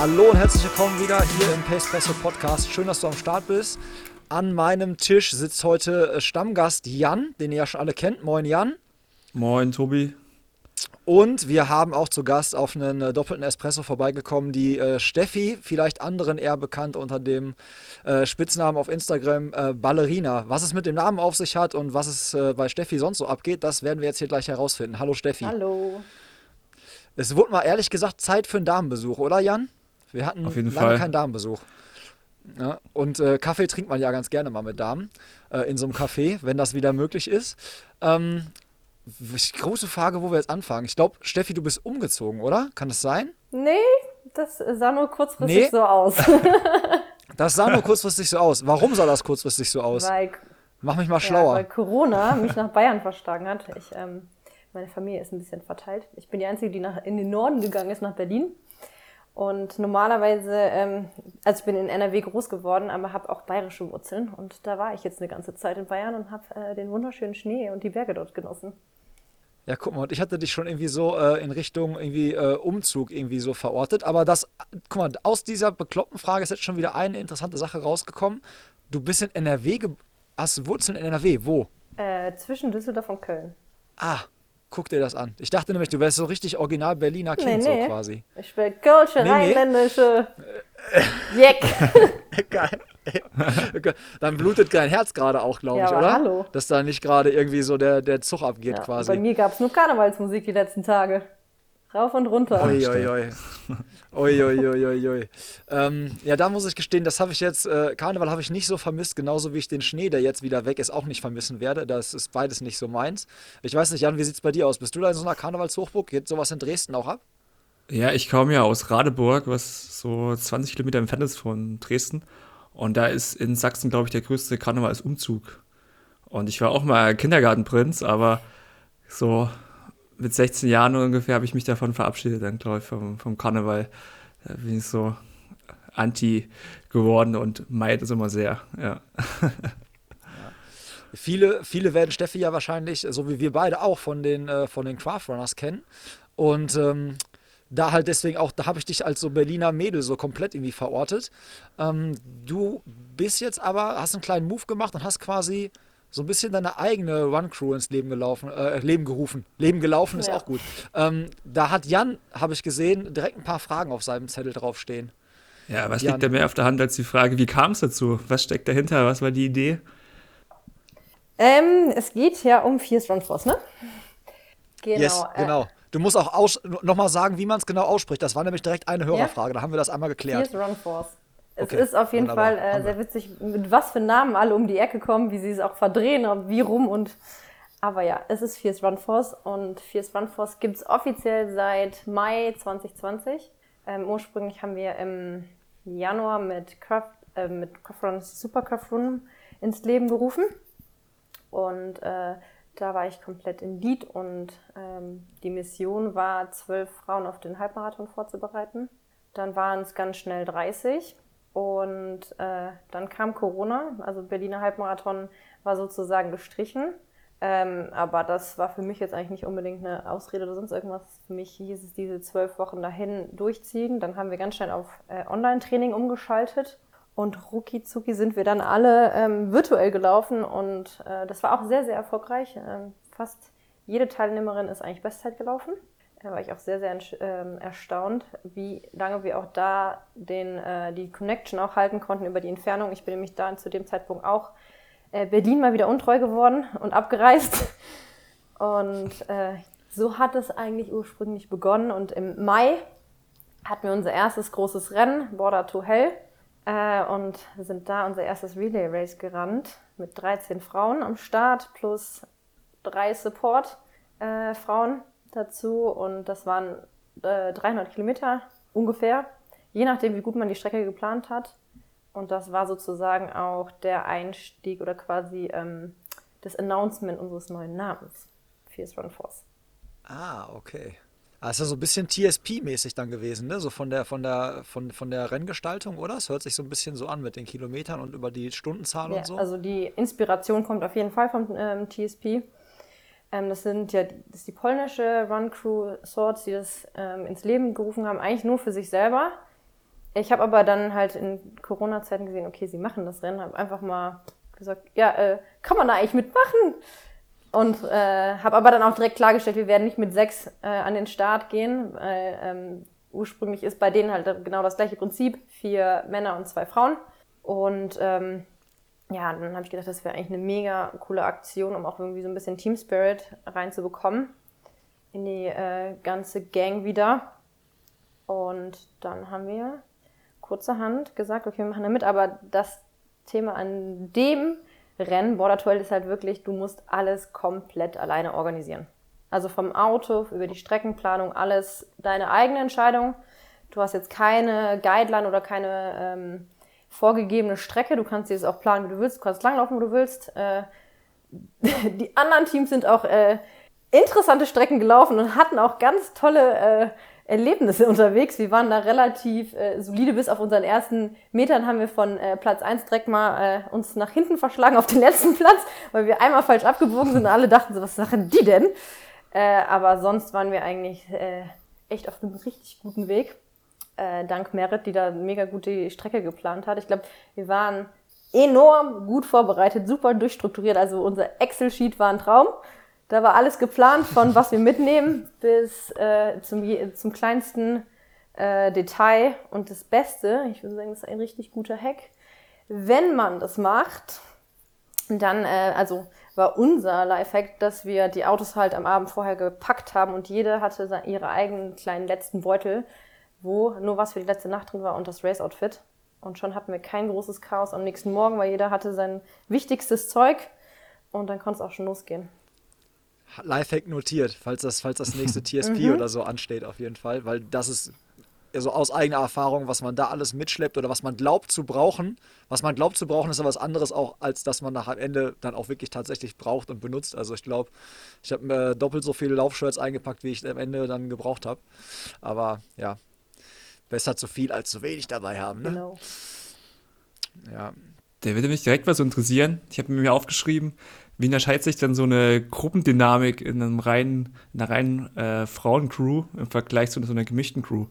Hallo und herzlich willkommen wieder hier im Pacepresso Podcast. Schön, dass du am Start bist. An meinem Tisch sitzt heute äh, Stammgast Jan, den ihr ja schon alle kennt. Moin Jan. Moin Tobi. Und wir haben auch zu Gast auf einen äh, doppelten Espresso vorbeigekommen, die äh, Steffi, vielleicht anderen eher bekannt unter dem äh, Spitznamen auf Instagram äh, Ballerina. Was es mit dem Namen auf sich hat und was es äh, bei Steffi sonst so abgeht, das werden wir jetzt hier gleich herausfinden. Hallo Steffi. Hallo. Es wurde mal ehrlich gesagt Zeit für einen Damenbesuch, oder Jan? Wir hatten Auf jeden lange Fall. keinen Damenbesuch. Ja, und äh, Kaffee trinkt man ja ganz gerne mal mit Damen äh, in so einem Café, wenn das wieder möglich ist. Ähm, große Frage, wo wir jetzt anfangen. Ich glaube, Steffi, du bist umgezogen, oder? Kann das sein? Nee, das sah nur kurzfristig Nee? so aus. Das sah nur kurzfristig so aus. Warum sah das kurzfristig so aus? weil, Mach mich mal ja, schlauer. weil Corona mich nach Bayern verschlagen hat. Ich, ähm, meine Familie ist ein bisschen verteilt. Ich bin die Einzige, die nach, in den Norden gegangen ist, nach Berlin. Und normalerweise, ähm, also ich bin in NRW groß geworden, aber habe auch bayerische Wurzeln. Und da war ich jetzt eine ganze Zeit in Bayern und habe äh, den wunderschönen Schnee und die Berge dort genossen. Ja, guck mal, und ich hatte dich schon irgendwie so äh, in Richtung irgendwie äh, Umzug irgendwie so verortet. Aber das, guck mal, aus dieser bekloppten Frage ist jetzt schon wieder eine interessante Sache rausgekommen. Du bist in NRW, hast Wurzeln in NRW. Wo? Äh, zwischen Düsseldorf und Köln. Ah, guck dir das an. Ich dachte nämlich, du wärst so richtig original Berliner Kind so quasi. Ich bin Kölsche, Nee, nee. rheinländische. Jeck. Geil. Dann blutet dein Herz gerade auch, glaube Ja, ich, oder? hallo. Dass da nicht gerade irgendwie so der, der Zug abgeht Ja, quasi. Bei mir gab es nur Karnevalsmusik die letzten Tage. Rauf und runter. Ui, ui, ui. Ui, ui, ui, ui, ui. Ähm, ja, da muss ich gestehen, das habe ich jetzt, äh, Karneval habe ich nicht so vermisst, genauso wie ich den Schnee, der jetzt wieder weg ist, auch nicht vermissen werde. Das ist beides nicht so meins. Ich weiß nicht, Jan, wie sieht es bei dir aus? Bist du da in so einer Karnevalshochburg? Geht sowas in Dresden auch ab? Ja, ich komme ja aus Radeburg, was so 20 Kilometer entfernt ist von Dresden. Und da ist in Sachsen, glaube ich, der größte Karnevalsumzug. Und ich war auch mal Kindergartenprinz, aber so mit 16 Jahren ungefähr habe ich mich davon verabschiedet, dann glaube ich, vom, vom Karneval. Da bin ich so anti geworden und meid es immer sehr, ja. Viele, viele werden Steffi ja wahrscheinlich, so wie wir beide auch, von den, äh, von den Craftrunners kennen. Und ähm, da halt deswegen auch, da habe ich dich als so Berliner Mädel so komplett irgendwie verortet. Ähm, du bist jetzt aber, hast einen kleinen Move gemacht und hast quasi so ein bisschen deine eigene Run-Crew ins Leben gelaufen, äh, Leben gerufen. Leben gelaufen ist Ja. auch gut. Ähm, da hat Jan, habe ich gesehen, direkt ein paar Fragen auf seinem Zettel draufstehen. Ja, was Jan. liegt da mehr auf der Hand als die Frage, wie kam es dazu? Was steckt dahinter? Was war die Idee? Ähm, es geht ja um Fierce Run Force, ne? Genau. yes, äh, genau. Du musst auch nochmal sagen, wie man es genau ausspricht. Das war nämlich direkt eine Hörerfrage. Da haben wir das einmal geklärt. Fierce Run Force. Es Okay, ist auf jeden. Fall äh, sehr witzig, mit was für Namen alle um die Ecke kommen, wie sie es auch verdrehen und wie rum und. Aber ja, es ist Fierce Run Force und Fierce Run Force gibt es offiziell seit Mai 2020. Ähm, ursprünglich haben wir im Januar mit Craft, äh, mit Craft Run Super Craft Run ins Leben gerufen. Und äh, da war ich komplett in Lied und ähm, die Mission war, zwölf Frauen auf den Halbmarathon vorzubereiten. Dann waren es ganz schnell 30 und äh, dann kam Corona, also Berliner Halbmarathon war sozusagen gestrichen. Ähm, aber das war für mich jetzt eigentlich nicht unbedingt eine Ausrede oder sonst irgendwas. Für mich hieß es diese zwölf Wochen dahin durchziehen. Dann haben wir ganz schnell auf äh, Online-Training umgeschaltet. Und rucki sind wir dann alle ähm, virtuell gelaufen und äh, das war auch sehr, sehr erfolgreich. Ähm, fast jede Teilnehmerin ist eigentlich Bestzeit gelaufen. Da war ich auch sehr, sehr ähm, erstaunt, wie lange wir auch da den, äh, die Connection auch halten konnten über die Entfernung. Ich bin nämlich da zu dem Zeitpunkt auch äh, Berlin mal wieder untreu geworden und abgereist. Und äh, so hat es eigentlich ursprünglich begonnen. Und im Mai hatten wir unser erstes großes Rennen, Border to Hell. Äh, und sind da unser erstes Relay Race gerannt mit 13 Frauen am Start plus drei Support-Frauen. Dazu und das waren äh, 300 Kilometer ungefähr, je nachdem, wie gut man die Strecke geplant hat. Und das war sozusagen auch der Einstieg oder quasi ähm, das Announcement unseres neuen Namens, Fierce Run Force. Ah, okay. Ah, ist ja so ein bisschen TSP-mäßig dann gewesen, ne? So von der, von der, von, von der Renngestaltung, oder? Es hört sich so ein bisschen so an mit den Kilometern und über die Stundenzahl ja, und so. Also die Inspiration kommt auf jeden Fall vom ähm, TSP. Ähm, das sind ja das ist die polnische Run Crew Swords, die das ähm, ins Leben gerufen haben, eigentlich nur für sich selber. Ich habe aber dann halt in Corona-Zeiten gesehen, okay, sie machen das Rennen, habe einfach mal gesagt, ja, äh, kann man da eigentlich mitmachen? Und äh, habe aber dann auch direkt klargestellt, wir werden nicht mit sechs äh, an den Start gehen. Weil, ähm, ursprünglich ist bei denen halt genau das gleiche Prinzip, vier Männer und zwei Frauen. Und ähm, ja, dann habe ich gedacht, das wäre eigentlich eine mega coole Aktion, um auch irgendwie so ein bisschen Team Spirit reinzubekommen in die äh, ganze Gang wieder. Und dann haben wir kurzerhand gesagt, okay, wir machen da mit, aber das Thema an dem Rennen, Border 12 ist halt wirklich, du musst alles komplett alleine organisieren. Also vom Auto über die Streckenplanung, alles deine eigene Entscheidung. Du hast jetzt keine Guideline oder keine ähm, vorgegebene Strecke. Du kannst dir das auch planen, wie du willst. Du kannst langlaufen, wo du willst. Äh, die anderen Teams sind auch äh, interessante Strecken gelaufen und hatten auch ganz tolle äh, Erlebnisse unterwegs. Wir waren da relativ äh, solide. Bis auf unseren ersten Metern haben wir von äh, Platz 1 direkt mal äh, uns nach hinten verschlagen auf den letzten Platz, weil wir einmal falsch abgebogen sind und alle dachten so, was sagen die denn? Äh, aber sonst waren wir eigentlich äh, echt auf einem richtig guten Weg. Äh, dank Merit, die da mega gut die Strecke geplant hat. Ich glaube, wir waren enorm gut vorbereitet, super durchstrukturiert. Also unser Excel-Sheet war ein Traum. Da war alles geplant, von was wir mitnehmen bis äh, zum, zum kleinsten äh, Detail. Und das Beste, ich würde sagen, das ist ein richtig guter Hack, wenn man das macht, dann, äh, also war unser Lifehack, dass wir die Autos halt am Abend vorher gepackt haben und jede hatte ihre eigenen kleinen letzten Beutel, wo nur was für die letzte Nacht drin war und das Race-Outfit. Und schon hatten wir kein großes Chaos am nächsten Morgen, weil jeder hatte sein wichtigstes Zeug und dann konnte es auch schon losgehen. Lifehack notiert, falls das, falls das nächste TSP mhm. oder so ansteht, auf jeden Fall, weil das ist also aus eigener Erfahrung, was man da alles mitschleppt oder was man glaubt zu brauchen. Was man glaubt zu brauchen, ist aber was anderes auch, als dass man nach am Ende dann auch wirklich tatsächlich braucht und benutzt. Also ich glaube, ich habe mir doppelt so viele Laufshirts eingepackt, wie ich am Ende dann gebraucht habe. Aber ja, besser zu viel als zu wenig dabei haben. Ne? Genau. Ja. Der würde mich direkt was interessieren. Ich habe mir aufgeschrieben, wie unterscheidet sich denn so eine Gruppendynamik in, einem reinen, in einer reinen äh, Frauencrew im Vergleich zu so einer gemischten Crew?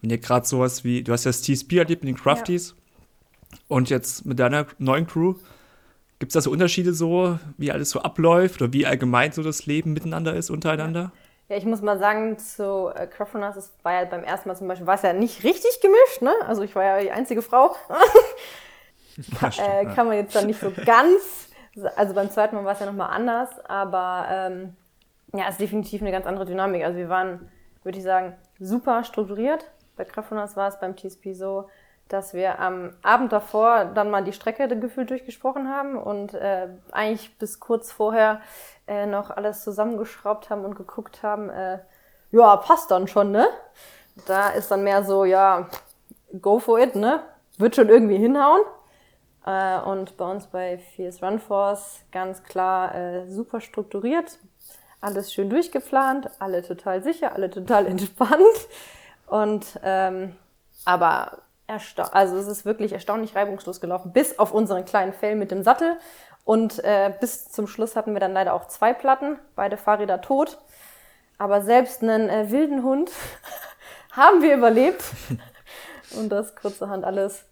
Wenn ihr gerade sowas wie, du hast ja das TSP erlebt mit den Crafties ja. und jetzt mit deiner neuen Crew, gibt es da so Unterschiede so, wie alles so abläuft oder wie allgemein so das Leben miteinander ist, untereinander? Ja, ich muss mal sagen, zu äh, Craftoners, es war ja beim ersten Mal zum Beispiel, war es ja nicht richtig gemischt, ne? Also ich war ja die einzige Frau. Kann, äh, kann man jetzt dann nicht so ganz also beim zweiten Mal war es ja nochmal anders, aber ähm, ja, es ist definitiv eine ganz andere Dynamik. Also wir waren, würde ich sagen, super strukturiert. Bei Kraftfunners war es beim TSP so, dass wir am Abend davor dann mal die Strecke gefühlt durchgesprochen haben und äh, eigentlich bis kurz vorher äh, noch alles zusammengeschraubt haben und geguckt haben, äh, ja, passt dann schon, ne? Da ist dann mehr so, ja, go for it, ne? Wird schon irgendwie hinhauen. Äh, und bei uns bei Fierce Run Force ganz klar äh, super strukturiert, alles schön durchgeplant, alle total sicher, alle total entspannt. Und ähm, aber also es ist wirklich erstaunlich reibungslos gelaufen, bis auf unseren kleinen Fell mit dem Sattel. Und äh, bis zum Schluss hatten wir dann leider auch zwei Platten, beide Fahrräder tot. Aber selbst einen äh, wilden Hund haben wir überlebt. Und das kurzerhand alles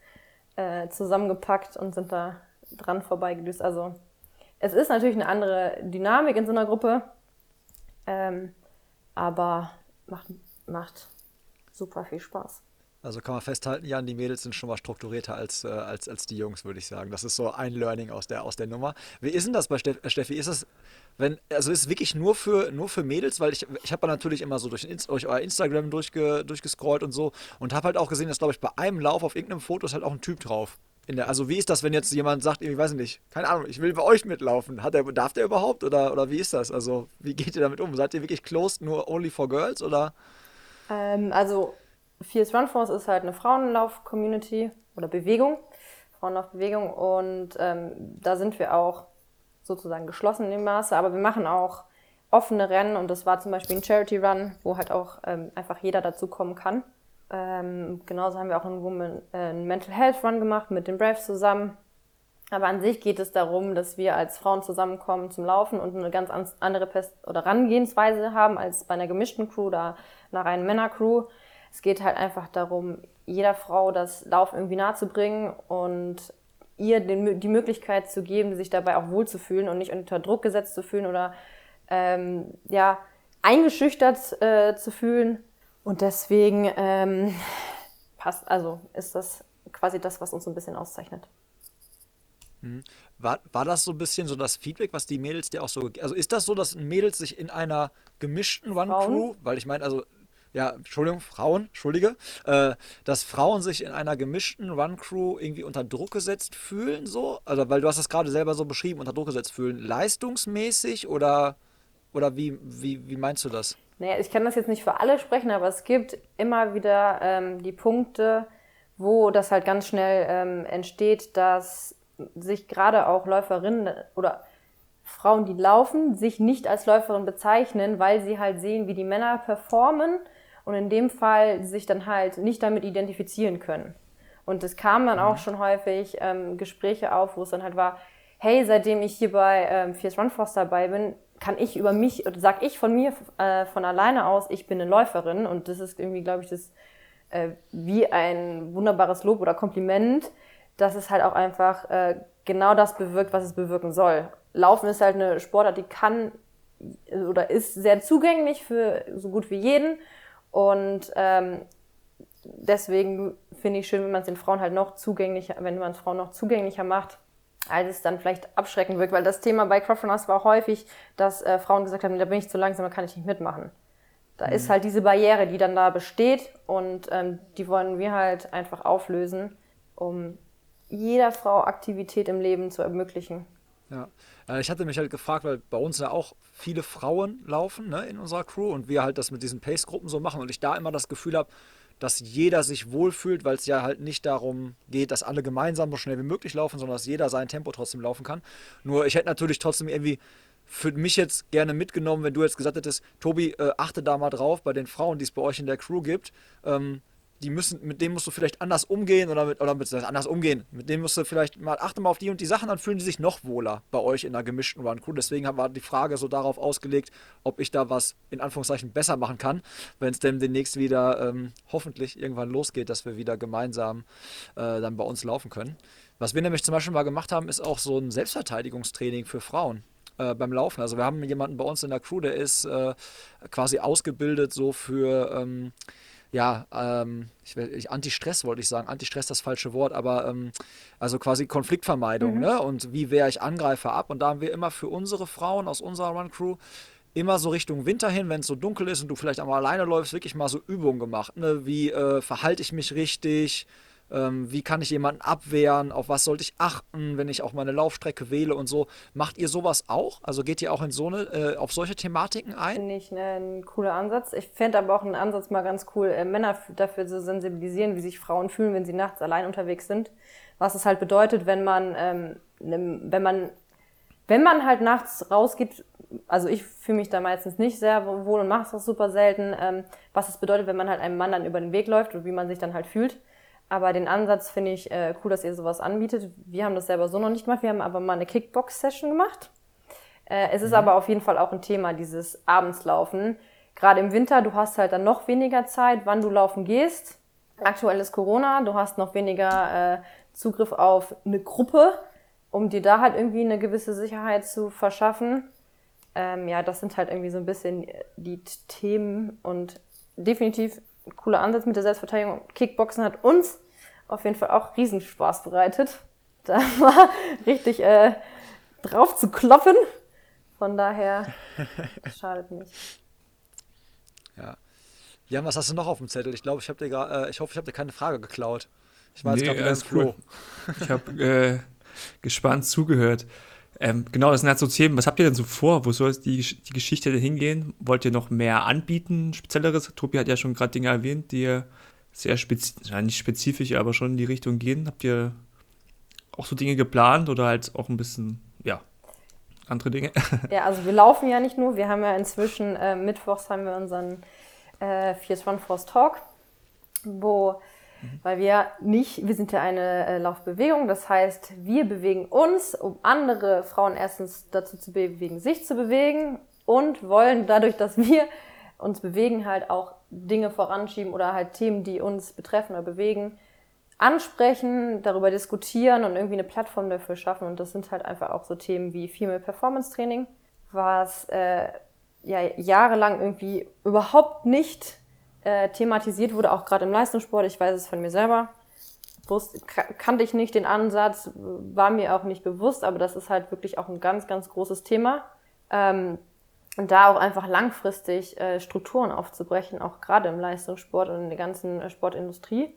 äh, zusammengepackt und sind da dran vorbeigedüst. Also es ist natürlich eine andere Dynamik in so einer Gruppe, ähm, aber macht, macht super viel Spaß. Also kann man festhalten, Jan, die Mädels sind schon mal strukturierter als, äh, als, als die Jungs, würde ich sagen. Das ist so ein Learning aus der, aus der Nummer. Wie ist denn das bei Steff, äh, Steffi? Ist das, wenn, also ist es wirklich nur für, nur für Mädels? Weil ich, ich habe natürlich immer so durch, durch euer Instagram durchge, durchgescrollt und so und habe halt auch gesehen, dass, glaube ich, bei einem Lauf auf irgendeinem Foto ist halt auch ein Typ drauf. Der, also wie ist das, wenn jetzt jemand sagt, ich weiß nicht, keine Ahnung, ich will bei euch mitlaufen? Hat er, darf der überhaupt oder, oder wie ist das? Also wie geht ihr damit um? Seid ihr wirklich closed nur only for girls oder? Ähm, also Fierce Run Force ist halt eine Frauenlauf-Community oder Bewegung, Frauenlaufbewegung und ähm, da sind wir auch sozusagen geschlossen in dem Maße, aber wir machen auch offene Rennen und das war zum Beispiel ein Charity Run, wo halt auch ähm, einfach jeder dazu kommen kann. Ähm, genauso haben wir auch einen, Woman, äh, einen Mental Health Run gemacht mit den Braves zusammen. Aber an sich geht es darum, dass wir als Frauen zusammenkommen zum Laufen und eine ganz andere Pest oder Rangehensweise haben als bei einer gemischten Crew oder einer reinen Männercrew. Es geht halt einfach darum, jeder Frau das Laufen irgendwie nahe zu bringen und ihr den, die Möglichkeit zu geben, sich dabei auch wohlzufühlen und nicht unter Druck gesetzt zu fühlen oder ähm, ja, eingeschüchtert äh, zu fühlen, und deswegen ähm, passt, also ist das quasi das, was uns so ein bisschen auszeichnet. Mhm. War, war das so ein bisschen so das Feedback, was die Mädels dir auch so. Also ist das so, dass Mädels sich in einer gemischten One-Crew, weil ich meine, also ja, Entschuldigung, Frauen, Entschuldige, äh, dass Frauen sich in einer gemischten Run-Crew irgendwie unter Druck gesetzt fühlen, so? Also, weil du hast das gerade selber so beschrieben, unter Druck gesetzt fühlen, leistungsmäßig oder, oder wie, wie, wie meinst du das? naja, ich kann das jetzt nicht für alle sprechen, aber es gibt immer wieder ähm, die Punkte, wo das halt ganz schnell ähm, entsteht, dass sich gerade auch Läuferinnen oder Frauen, die laufen, sich nicht als Läuferin bezeichnen, weil sie halt sehen, wie die Männer performen und in dem Fall sich dann halt nicht damit identifizieren können. Und es kamen dann auch mhm. schon häufig ähm, Gespräche auf, wo es dann halt war, hey, seitdem ich hier bei ähm, Fierce Run Force dabei bin, kann ich über mich, oder sag ich von mir äh, von alleine aus, ich bin eine Läuferin und das ist irgendwie, glaube ich, das äh, wie ein wunderbares Lob oder Kompliment, dass es halt auch einfach äh, genau das bewirkt, was es bewirken soll. Laufen ist halt eine Sportart, die kann oder ist sehr zugänglich für so gut wie jeden und ähm, deswegen finde ich schön, wenn man es den Frauen halt noch zugänglicher, wenn man es Frauen noch zugänglicher macht als es dann vielleicht abschrecken wirkt, weil das Thema bei Crowdrunners war häufig, dass äh, Frauen gesagt haben, da bin ich zu langsam, da kann ich nicht mitmachen. Da mhm. ist halt diese Barriere, die dann da besteht und ähm, die wollen wir halt einfach auflösen, um jeder Frau Aktivität im Leben zu ermöglichen. Ja, äh, ich hatte mich halt gefragt, weil bei uns ja auch viele Frauen laufen ne, in unserer Crew und wir halt das mit diesen Pace-Gruppen so machen und ich da immer das Gefühl habe, dass jeder sich wohlfühlt, weil es ja halt nicht darum geht, dass alle gemeinsam so schnell wie möglich laufen, sondern dass jeder sein Tempo trotzdem laufen kann. Nur ich hätte natürlich trotzdem irgendwie für mich jetzt gerne mitgenommen, wenn du jetzt gesagt hättest, Tobi, äh, achte da mal drauf bei den Frauen, die es bei euch in der Crew gibt. Ähm, die müssen, mit denen musst du vielleicht anders umgehen oder mit, oder mit anders umgehen. Mit denen musst du vielleicht mal, achte mal auf die und die Sachen, dann fühlen die sich noch wohler bei euch in einer gemischten Run Crew. Deswegen war die Frage so darauf ausgelegt, ob ich da was in Anführungszeichen besser machen kann, wenn es denn demnächst wieder ähm, hoffentlich irgendwann losgeht, dass wir wieder gemeinsam äh, dann bei uns laufen können. Was wir nämlich zum Beispiel mal gemacht haben, ist auch so ein Selbstverteidigungstraining für Frauen äh, beim Laufen. Also wir haben jemanden bei uns in der Crew, der ist äh, quasi ausgebildet so für ähm, ja, ähm, ich will, ich, Anti-Stress wollte ich sagen, Anti-Stress das falsche Wort, aber ähm, also quasi Konfliktvermeidung, mhm. ne? Und wie wehre ich Angreifer ab? Und da haben wir immer für unsere Frauen aus unserer Run-Crew immer so Richtung Winter hin, wenn es so dunkel ist und du vielleicht einmal alleine läufst, wirklich mal so Übungen gemacht. Ne? Wie äh, verhalte ich mich richtig? Ähm, wie kann ich jemanden abwehren? Auf was sollte ich achten, wenn ich auch meine Laufstrecke wähle und so? Macht ihr sowas auch? Also geht ihr auch in so eine, äh, auf solche Thematiken ein? Finde ich ne, ein cooler Ansatz. Ich fände aber auch einen Ansatz mal ganz cool, äh, Männer dafür zu sensibilisieren, wie sich Frauen fühlen, wenn sie nachts allein unterwegs sind. Was es halt bedeutet, wenn man, ähm, ne, wenn man, wenn man halt nachts rausgeht, also ich fühle mich da meistens nicht sehr wohl und mache es auch super selten, ähm, was es bedeutet, wenn man halt einem Mann dann über den Weg läuft und wie man sich dann halt fühlt. Aber den Ansatz finde ich äh, cool, dass ihr sowas anbietet. Wir haben das selber so noch nicht gemacht. Wir haben aber mal eine Kickbox-Session gemacht. Äh, es ist mhm. aber auf jeden Fall auch ein Thema, dieses Abendslaufen. Gerade im Winter, du hast halt dann noch weniger Zeit, wann du laufen gehst. Aktuell ist Corona, du hast noch weniger äh, Zugriff auf eine Gruppe, um dir da halt irgendwie eine gewisse Sicherheit zu verschaffen. Ähm, ja, das sind halt irgendwie so ein bisschen die Themen und definitiv cooler Ansatz mit der Selbstverteidigung. Kickboxen hat uns auf jeden Fall auch Riesenspaß bereitet. Da war richtig äh, drauf zu kloppen. Von daher schadet nicht. Ja. Jan, was hast du noch auf dem Zettel? Ich glaube, ich habe dir äh, ich hoffe, ich habe dir keine Frage geklaut. Ich war jetzt Nee, gerade wieder im cool. Flow. Ich habe äh, gespannt zugehört. Ähm, genau, das sind halt so Themen. Was habt ihr denn so vor? Wo soll die, die Geschichte denn hingehen? Wollt ihr noch mehr anbieten, spezielleres? Tobi hat ja schon gerade Dinge erwähnt, die sehr spezifisch, ja, nicht spezifisch, aber schon in die Richtung gehen. Habt ihr auch so Dinge geplant oder halt auch ein bisschen, ja, andere Dinge? Ja, also wir laufen ja nicht nur, wir haben ja inzwischen, äh, mittwochs haben wir unseren äh, Fierce Run Force Talk, wo, weil wir nicht, wir sind ja eine äh, Laufbewegung, das heißt, wir bewegen uns, um andere Frauen erstens dazu zu bewegen, sich zu bewegen und wollen dadurch, dass wir uns bewegen, halt auch Dinge voranschieben oder halt Themen, die uns betreffen oder bewegen, ansprechen, darüber diskutieren und irgendwie eine Plattform dafür schaffen. Und das sind halt einfach auch so Themen wie Female Performance Training, was äh, ja jahrelang irgendwie überhaupt nicht äh, thematisiert wurde, auch gerade im Leistungssport. Ich weiß es von mir selber. Wusste, ka- kannte ich nicht den Ansatz, war mir auch nicht bewusst, aber das ist halt wirklich auch ein ganz, ganz großes Thema. Ähm, und da auch einfach langfristig äh, Strukturen aufzubrechen, auch gerade im Leistungssport und in der ganzen äh, Sportindustrie,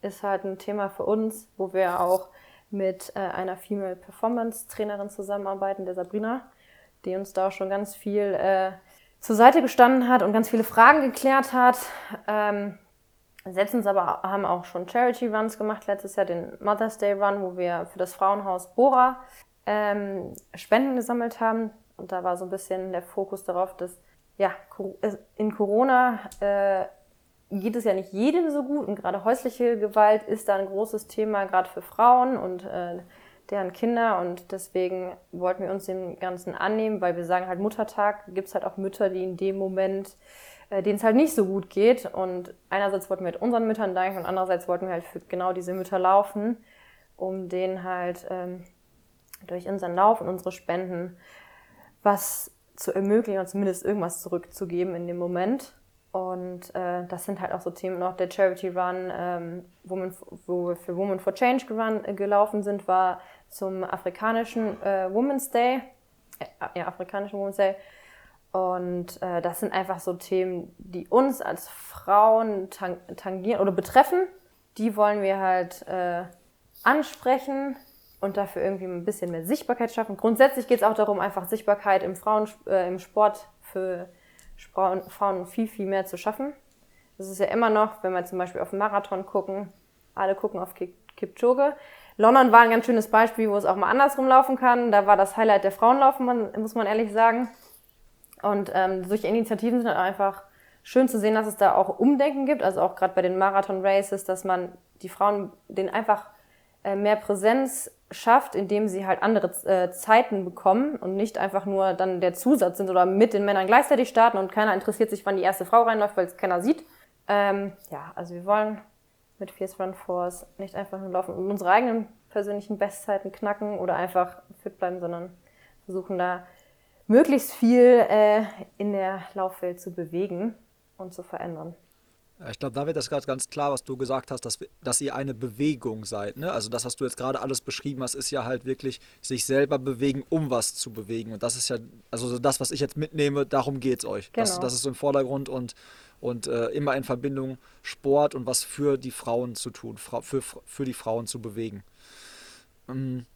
ist halt ein Thema für uns, wo wir auch mit äh, einer Female Performance Trainerin zusammenarbeiten, der Sabrina, die uns da auch schon ganz viel äh, zur Seite gestanden hat und ganz viele Fragen geklärt hat. Ähm, setzen uns aber haben auch schon Charity Runs gemacht, letztes Jahr den Mother's Day Run, wo wir für das Frauenhaus Bora ähm, Spenden gesammelt haben. Und da war so ein bisschen der Fokus darauf, dass ja, es- in Corona äh, geht es ja nicht jedem so gut und gerade häusliche Gewalt ist da ein großes Thema, gerade für Frauen und äh, deren Kinder und deswegen wollten wir uns dem Ganzen annehmen, weil wir sagen halt Muttertag, gibt es halt auch Mütter, die in dem Moment, äh, denen es halt nicht so gut geht und einerseits wollten wir halt unseren Müttern danken und andererseits wollten wir halt für genau diese Mütter laufen, um denen halt ähm, durch unseren Lauf und unsere Spenden was zu ermöglichen oder zumindest irgendwas zurückzugeben in dem Moment. Und äh, das sind halt auch so Themen noch der Charity Run, ähm, Women, wo wir für Women for Change geran, äh, gelaufen sind, war zum afrikanischen äh, Women's Day, äh, ja, afrikanischen Women's Day. Und äh, das sind einfach so Themen, die uns als Frauen tang tangieren oder betreffen. Die wollen wir halt äh, ansprechen und dafür irgendwie ein bisschen mehr Sichtbarkeit schaffen. Grundsätzlich geht es auch darum, einfach Sichtbarkeit im, Frauen, äh, im Sport für Frauen, Frauen viel, viel mehr zu schaffen. Das ist ja immer noch, wenn wir zum Beispiel auf den Marathon gucken, alle gucken auf Kip- Kipchoge. London war ein ganz schönes Beispiel, wo es auch mal andersrum laufen kann. Da war das Highlight der Frauenlaufen, muss man ehrlich sagen. Und ähm, solche Initiativen sind einfach schön zu sehen, dass es da auch Umdenken gibt, also auch gerade bei den Marathon-Races, dass man die Frauen denen einfach äh, mehr Präsenz schafft, indem sie halt andere äh, Zeiten bekommen und nicht einfach nur dann der Zusatz sind oder mit den Männern gleichzeitig starten und keiner interessiert sich, wann die erste Frau reinläuft, weil es keiner sieht. Ähm, ja, also wir wollen mit Fierce Run Force nicht einfach nur laufen und unsere eigenen persönlichen Bestzeiten knacken oder einfach fit bleiben, sondern versuchen da möglichst viel äh, in der Laufwelt zu bewegen und zu verändern. Ja, Ich glaube, da wird das gerade ganz klar, was du gesagt hast, dass, dass ihr eine Bewegung seid. Ne? Also das, was du jetzt gerade alles beschrieben hast, ist ja halt wirklich sich selber bewegen, um was zu bewegen. Und das ist ja, also so das, was ich jetzt mitnehme, darum geht es euch. Das, Genau. das ist so im Vordergrund und, und äh, immer in Verbindung Sport und was für die Frauen zu tun, für, für die Frauen zu bewegen. Ähm,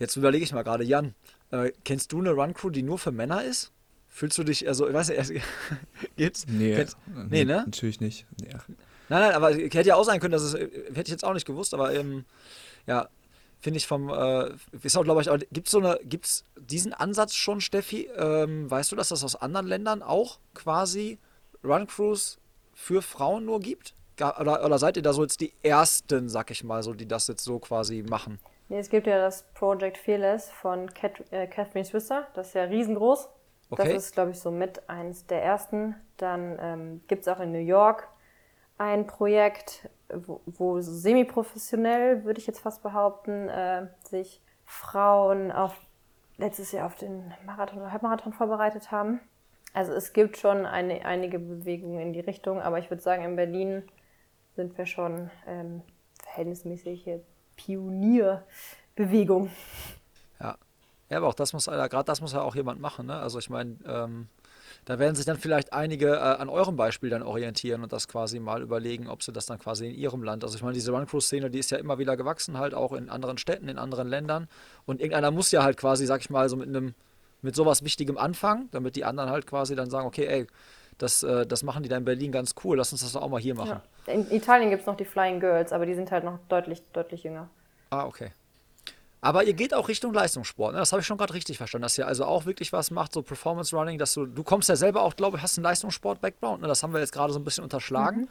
Jetzt überlege ich mal gerade, Jan, äh, kennst du eine Run-Crew, die nur für Männer ist? Fühlst du dich, also, ich weiß nicht, gibt's? Nee, Kennst, nee, ne? Natürlich nicht. Nee. Nein, nein, aber hätte ja auch sein können, dass es, äh, hätte ich jetzt auch nicht gewusst, aber ähm, ja, finde ich vom, äh, ist auch, glaube ich, gibt es so eine, gibt's diesen Ansatz schon, Steffi? Ähm, weißt du, dass das aus anderen Ländern auch quasi Run Crews für Frauen nur gibt? Oder, oder seid ihr da so jetzt die Ersten, sag ich mal, so, die das jetzt so quasi machen? Nee, es gibt ja das Project Fearless von Cat, äh, Catherine Swisser. Das ist ja riesengroß. Okay. Das ist, glaube ich, so mit eins der ersten. Dann ähm, gibt es auch in New York ein Projekt, wo, wo semi-professionell, würde ich jetzt fast behaupten, äh, sich Frauen auf letztes Jahr auf den Marathon oder Halbmarathon vorbereitet haben. Also es gibt schon eine, einige Bewegungen in die Richtung, aber ich würde sagen, in Berlin sind wir schon ähm, verhältnismäßige Pionierbewegung. Ja. Aber auch das muss, gerade das muss ja auch jemand machen, ne? Also ich meine, ähm, da werden sich dann vielleicht einige äh, an eurem Beispiel dann orientieren und das quasi mal überlegen, ob sie das dann quasi in ihrem Land. Also ich meine, diese Run-Crew-Szene, die ist ja immer wieder gewachsen, halt auch in anderen Städten, in anderen Ländern. Und irgendeiner muss ja halt quasi, sag ich mal, so mit einem, mit sowas Wichtigem anfangen, damit die anderen halt quasi dann sagen, okay, ey, das, äh, das machen die da in Berlin ganz cool, lass uns das auch mal hier machen. Ja. In Italien gibt es noch die Flying Girls, aber die sind halt noch deutlich, deutlich jünger. Ah, okay. Aber ihr geht auch Richtung Leistungssport, ne? Das habe ich schon gerade richtig verstanden, dass ihr also auch wirklich was macht, so Performance Running, dass du, du kommst ja selber auch, glaube ich, hast einen Leistungssport-Background, ne? Das haben wir jetzt gerade so ein bisschen unterschlagen.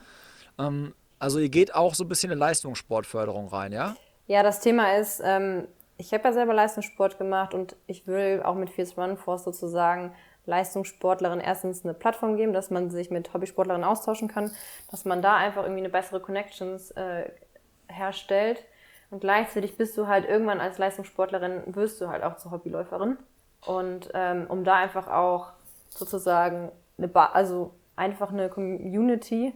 Mhm. Ähm, also ihr geht auch so ein bisschen in Leistungssportförderung rein, ja? Ja, das Thema ist, ähm, ich habe ja selber Leistungssport gemacht und ich will auch mit Fierce Run Force sozusagen Leistungssportlerinnen erstens eine Plattform geben, dass man sich mit Hobbysportlerinnen austauschen kann, dass man da einfach irgendwie eine bessere Connections äh, herstellt und gleichzeitig bist du halt irgendwann als Leistungssportlerin, wirst du halt auch zur Hobbyläuferin. Und ähm, um da einfach auch sozusagen eine, ba also einfach eine Community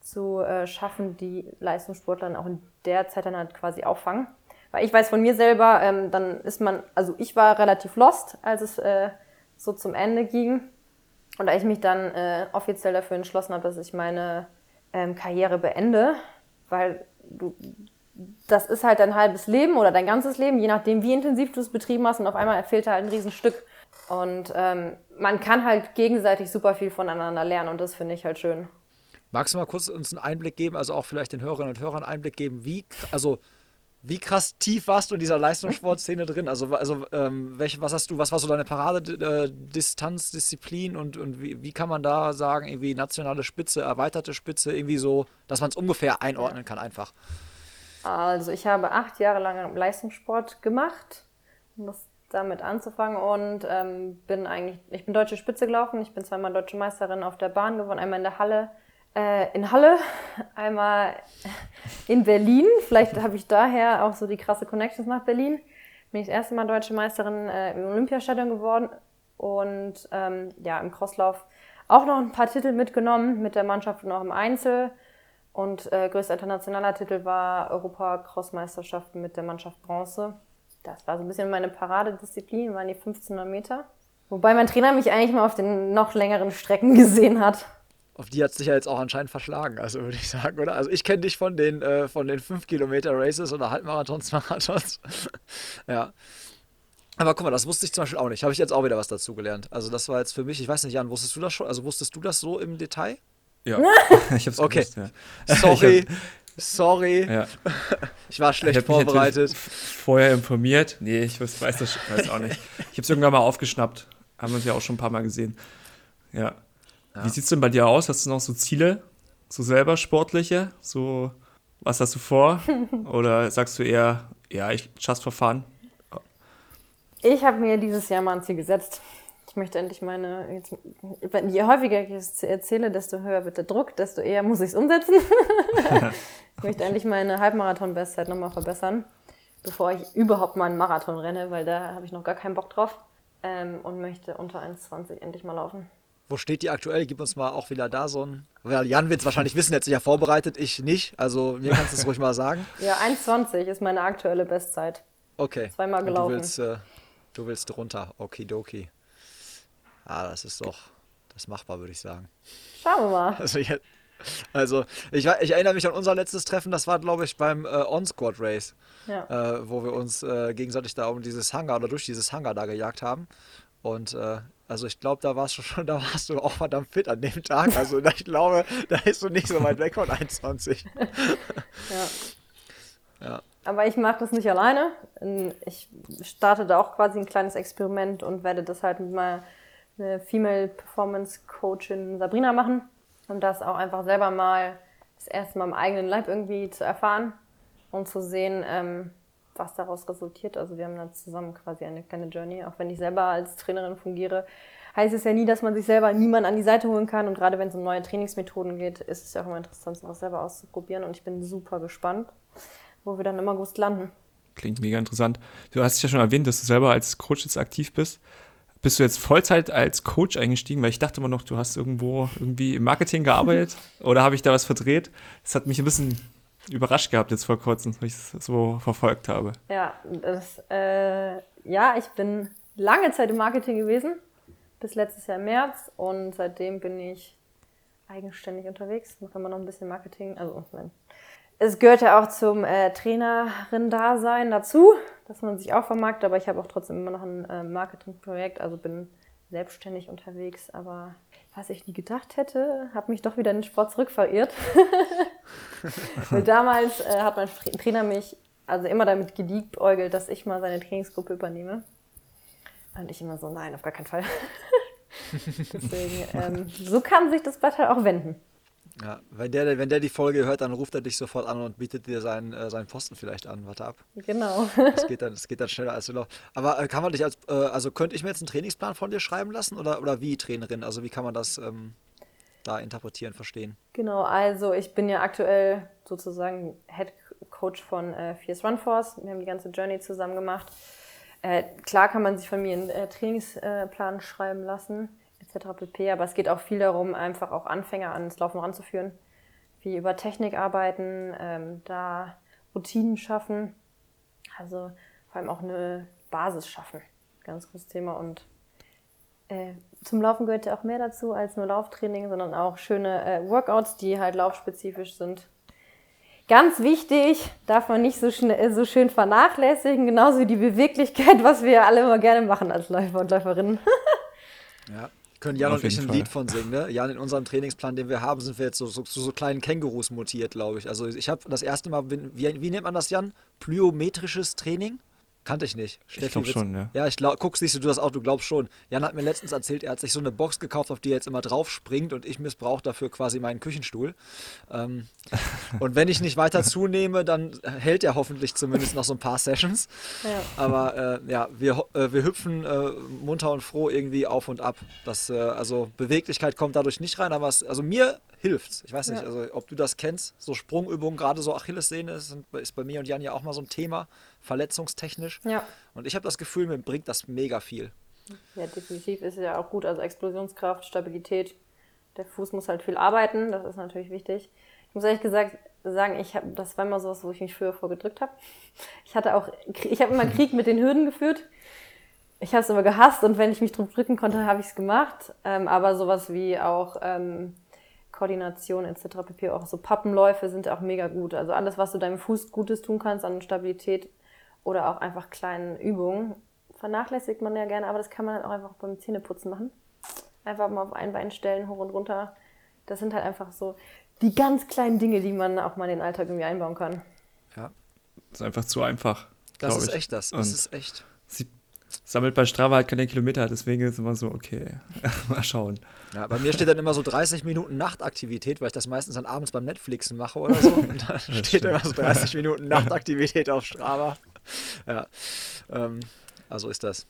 zu äh, schaffen, die Leistungssportler auch in der Zeit dann halt quasi auffangen. Weil ich weiß von mir selber, ähm, dann ist man, also ich war relativ lost, als es äh, so zum Ende ging. Und da ich mich dann äh, offiziell dafür entschlossen habe, dass ich meine ähm, Karriere beende, weil du, das ist halt dein halbes Leben oder dein ganzes Leben, je nachdem, wie intensiv du es betrieben hast und auf einmal fehlt halt ein Riesenstück. Und ähm, man kann halt gegenseitig super viel voneinander lernen und das finde ich halt schön. Magst du mal kurz uns einen Einblick geben, also auch vielleicht den Hörerinnen und Hörern einen Einblick geben, wie, also wie krass tief warst du in dieser Leistungssportszene drin? Also, also ähm, welche, was hast du, was war so deine Paradedistanz, Disziplin und, und wie, wie kann man da sagen, irgendwie nationale Spitze, erweiterte Spitze, irgendwie so, dass man es ungefähr einordnen kann einfach? Also ich habe acht Jahre lang Leistungssport gemacht, um das damit anzufangen und ähm, bin eigentlich, ich bin deutsche Spitze gelaufen, ich bin zweimal deutsche Meisterin auf der Bahn gewonnen, einmal in der Halle, äh, in Halle, einmal in Berlin. Vielleicht habe ich daher auch so die krasse Connections nach Berlin. Bin ich das erste Mal deutsche Meisterin äh, im Olympiastadion geworden und ähm, ja, im Crosslauf auch noch ein paar Titel mitgenommen mit der Mannschaft und auch im Einzel. Und äh, größter internationaler Titel war Europa-Crossmeisterschaften mit der Mannschaft Bronze. Das war so ein bisschen meine Paradedisziplin, waren die 1500 Meter. Wobei mein Trainer mich eigentlich mal auf den noch längeren Strecken gesehen hat. Auf die hat es dich ja jetzt auch anscheinend verschlagen, also würde ich sagen, oder? Also ich kenne dich von den, äh, den 5 Kilometer Races oder Halbmarathons, Marathons. ja. Aber guck mal, das wusste ich zum Beispiel auch nicht. Habe ich jetzt auch wieder was dazu gelernt. Also das war jetzt für mich, ich weiß nicht, Jan, wusstest du das schon? Also wusstest du das so im Detail? Ja, ich hab's okay. gewusst, ja. Sorry, sorry. Ja. Ich war schlecht ich vorbereitet. Vorher informiert. Nee, ich weiß, weiß das weiß auch nicht. Ich hab's irgendwann mal aufgeschnappt. Haben wir uns ja auch schon ein paar Mal gesehen. Ja. ja. Wie sieht's denn bei dir aus? Hast du noch so Ziele? So selber sportliche? So, was hast du vor? Oder sagst du eher, ja, ich just for fun? Ich habe mir dieses Jahr mal ein Ziel gesetzt. Ich möchte endlich meine, jetzt, je häufiger ich es erzähle, desto höher wird der Druck, desto eher muss ich es umsetzen. ich möchte endlich meine Halbmarathon-Bestzeit nochmal verbessern, bevor ich überhaupt mal einen Marathon renne, weil da habe ich noch gar keinen Bock drauf. Ähm, und möchte unter 1,20 endlich mal laufen. Wo steht die aktuell? Gib uns mal auch wieder da so ein. Jan wird es wahrscheinlich wissen, jetzt ja vorbereitet, ich nicht. Also mir kannst du es ruhig mal sagen. Ja, 1,20 ist meine aktuelle Bestzeit. Okay. Zweimal gelaufen. Du willst, äh, du willst runter. Okidoki. Ah, das ist doch, das ist machbar, würde ich sagen. Schauen wir mal. Also, ich, also ich, ich, erinnere mich an unser letztes Treffen, das war, glaube ich, beim äh, On-Squad Race, ja. äh, wo wir uns äh, gegenseitig da um dieses Hangar oder durch dieses Hangar da gejagt haben. Und äh, also ich glaube, da warst du schon, da warst du auch verdammt fit an dem Tag. Also ich glaube, da ist du nicht so weit weg von 21. ja. ja. Aber ich mache das nicht alleine. Ich starte da auch quasi ein kleines Experiment und werde das halt mit meiner eine Female Performance Coachin Sabrina machen und das auch einfach selber mal das erste Mal im eigenen Leib irgendwie zu erfahren und zu sehen, ähm, was daraus resultiert. Also wir haben da zusammen quasi eine kleine Journey. Auch wenn ich selber als Trainerin fungiere, heißt es ja nie, dass man sich selber niemand an die Seite holen kann. Und gerade wenn es um neue Trainingsmethoden geht, ist es ja auch immer interessant, sowas selber auszuprobieren. Und ich bin super gespannt, wo wir dann immer gut landen. Klingt mega interessant. Du hast ja schon erwähnt, dass du selber als Coach jetzt aktiv bist. Bist du jetzt Vollzeit als Coach eingestiegen? Weil ich dachte immer noch, du hast irgendwo irgendwie im Marketing gearbeitet oder habe ich da was verdreht? Das hat mich ein bisschen überrascht gehabt jetzt vor kurzem, weil ich es so verfolgt habe. Ja, das, äh, ja, ich bin lange Zeit im Marketing gewesen. bis letztes Jahr im März und seitdem bin ich eigenständig unterwegs, mache immer noch ein bisschen Marketing. Also nein. Es gehört ja auch zum äh, Trainerin-Dasein dazu, dass man sich auch vermarktet, aber ich habe auch trotzdem immer noch ein äh, Marketingprojekt, also bin selbstständig unterwegs, aber was ich nie gedacht hätte, habe mich doch wieder in den Sport zurückverirrt. Damals äh, hat mein Trainer mich also immer damit geliebäugelt, dass ich mal seine Trainingsgruppe übernehme. Und ich immer so, nein, auf gar keinen Fall. Deswegen, ähm, so kann sich das Blatt halt auch wenden. Ja, wenn der, wenn der die Folge hört, dann ruft er dich sofort an und bietet dir seinen, äh, seinen Posten vielleicht an. Warte ab. Genau. Das geht dann, das geht dann schneller als du noch. Aber äh, kann man dich als, äh, also könnte ich mir jetzt einen Trainingsplan von dir schreiben lassen oder, oder wie Trainerin? Also wie kann man das ähm, da interpretieren, verstehen? Genau, also ich bin ja aktuell sozusagen Head Coach von äh, Fierce Run Force. Wir haben die ganze Journey zusammen gemacht. Äh, klar kann man sich von mir einen äh, Trainingsplan schreiben lassen etc. pp. Aber es geht auch viel darum, einfach auch Anfänger ans Laufen ranzuführen, wie über Technik arbeiten, ähm, da Routinen schaffen, also vor allem auch eine Basis schaffen. Ganz großes Thema und äh, zum Laufen gehört ja auch mehr dazu als nur Lauftraining, sondern auch schöne äh, Workouts, die halt laufspezifisch sind. Ganz wichtig, darf man nicht so, schnell, so schön vernachlässigen, genauso wie die Beweglichkeit, was wir alle immer gerne machen als Läufer und Läuferinnen. ja, können Jan Auf und ich ein Fall. Lied von singen, ne? Jan, in unserem Trainingsplan, den wir haben, sind wir jetzt so, so, so, so kleinen Kängurus mutiert, glaube ich. Also ich habe das erste Mal, wie, wie nennt man das, Jan? Plyometrisches Training? Kannte ich nicht. Steffi, ich glaube schon, ja. Ja, ich glaub, guck, siehst du das auch, du glaubst schon. Jan hat mir letztens erzählt, er hat sich so eine Box gekauft, auf die er jetzt immer drauf springt und ich missbrauche dafür quasi meinen Küchenstuhl. Ähm, und wenn ich nicht weiter zunehme, dann hält er hoffentlich zumindest noch so ein paar Sessions. Ja. Aber äh, ja, wir, äh, wir hüpfen äh, munter und froh irgendwie auf und ab. Das, äh, also Beweglichkeit kommt dadurch nicht rein, aber es, also mir hilft. Ich weiß nicht, ja. also ob du das kennst, so Sprungübungen, gerade so Achillessehne ist, ist bei mir und Jan ja auch mal so ein Thema verletzungstechnisch. Ja. Und ich habe das Gefühl, mir bringt das mega viel. Ja, definitiv ist ja auch gut. Also Explosionskraft, Stabilität. Der Fuß muss halt viel arbeiten, das ist natürlich wichtig. Ich muss ehrlich gesagt sagen, ich habe, das war immer sowas, wo ich mich früher vorgedrückt habe. Ich hatte auch, ich habe immer Krieg mit den Hürden geführt. Ich habe es immer gehasst und wenn ich mich drum drücken konnte, habe ich es gemacht. Ähm, aber sowas wie auch ähm, Koordination etc. pp. Auch so Pappenläufe sind auch mega gut. Also alles, was du deinem Fuß Gutes tun kannst an Stabilität, oder auch einfach kleinen Übungen. Vernachlässigt man ja gerne, aber das kann man dann auch einfach beim Zähneputzen machen. Einfach mal auf ein Bein stellen, hoch und runter. Das sind halt einfach so die ganz kleinen Dinge, die man auch mal in den Alltag irgendwie einbauen kann. Ja. Das ist einfach zu einfach. Das ist ich. echt das. Das und ist echt. Sie sammelt bei Strava halt keine Kilometer, deswegen ist es immer so, okay, mal schauen. Ja, bei mir steht dann immer so 30 Minuten Nachtaktivität, weil ich das meistens dann abends beim Netflixen mache oder so. Und da steht immer so 30 Minuten Nachtaktivität auf Strava. Ja, ähm, also ist das.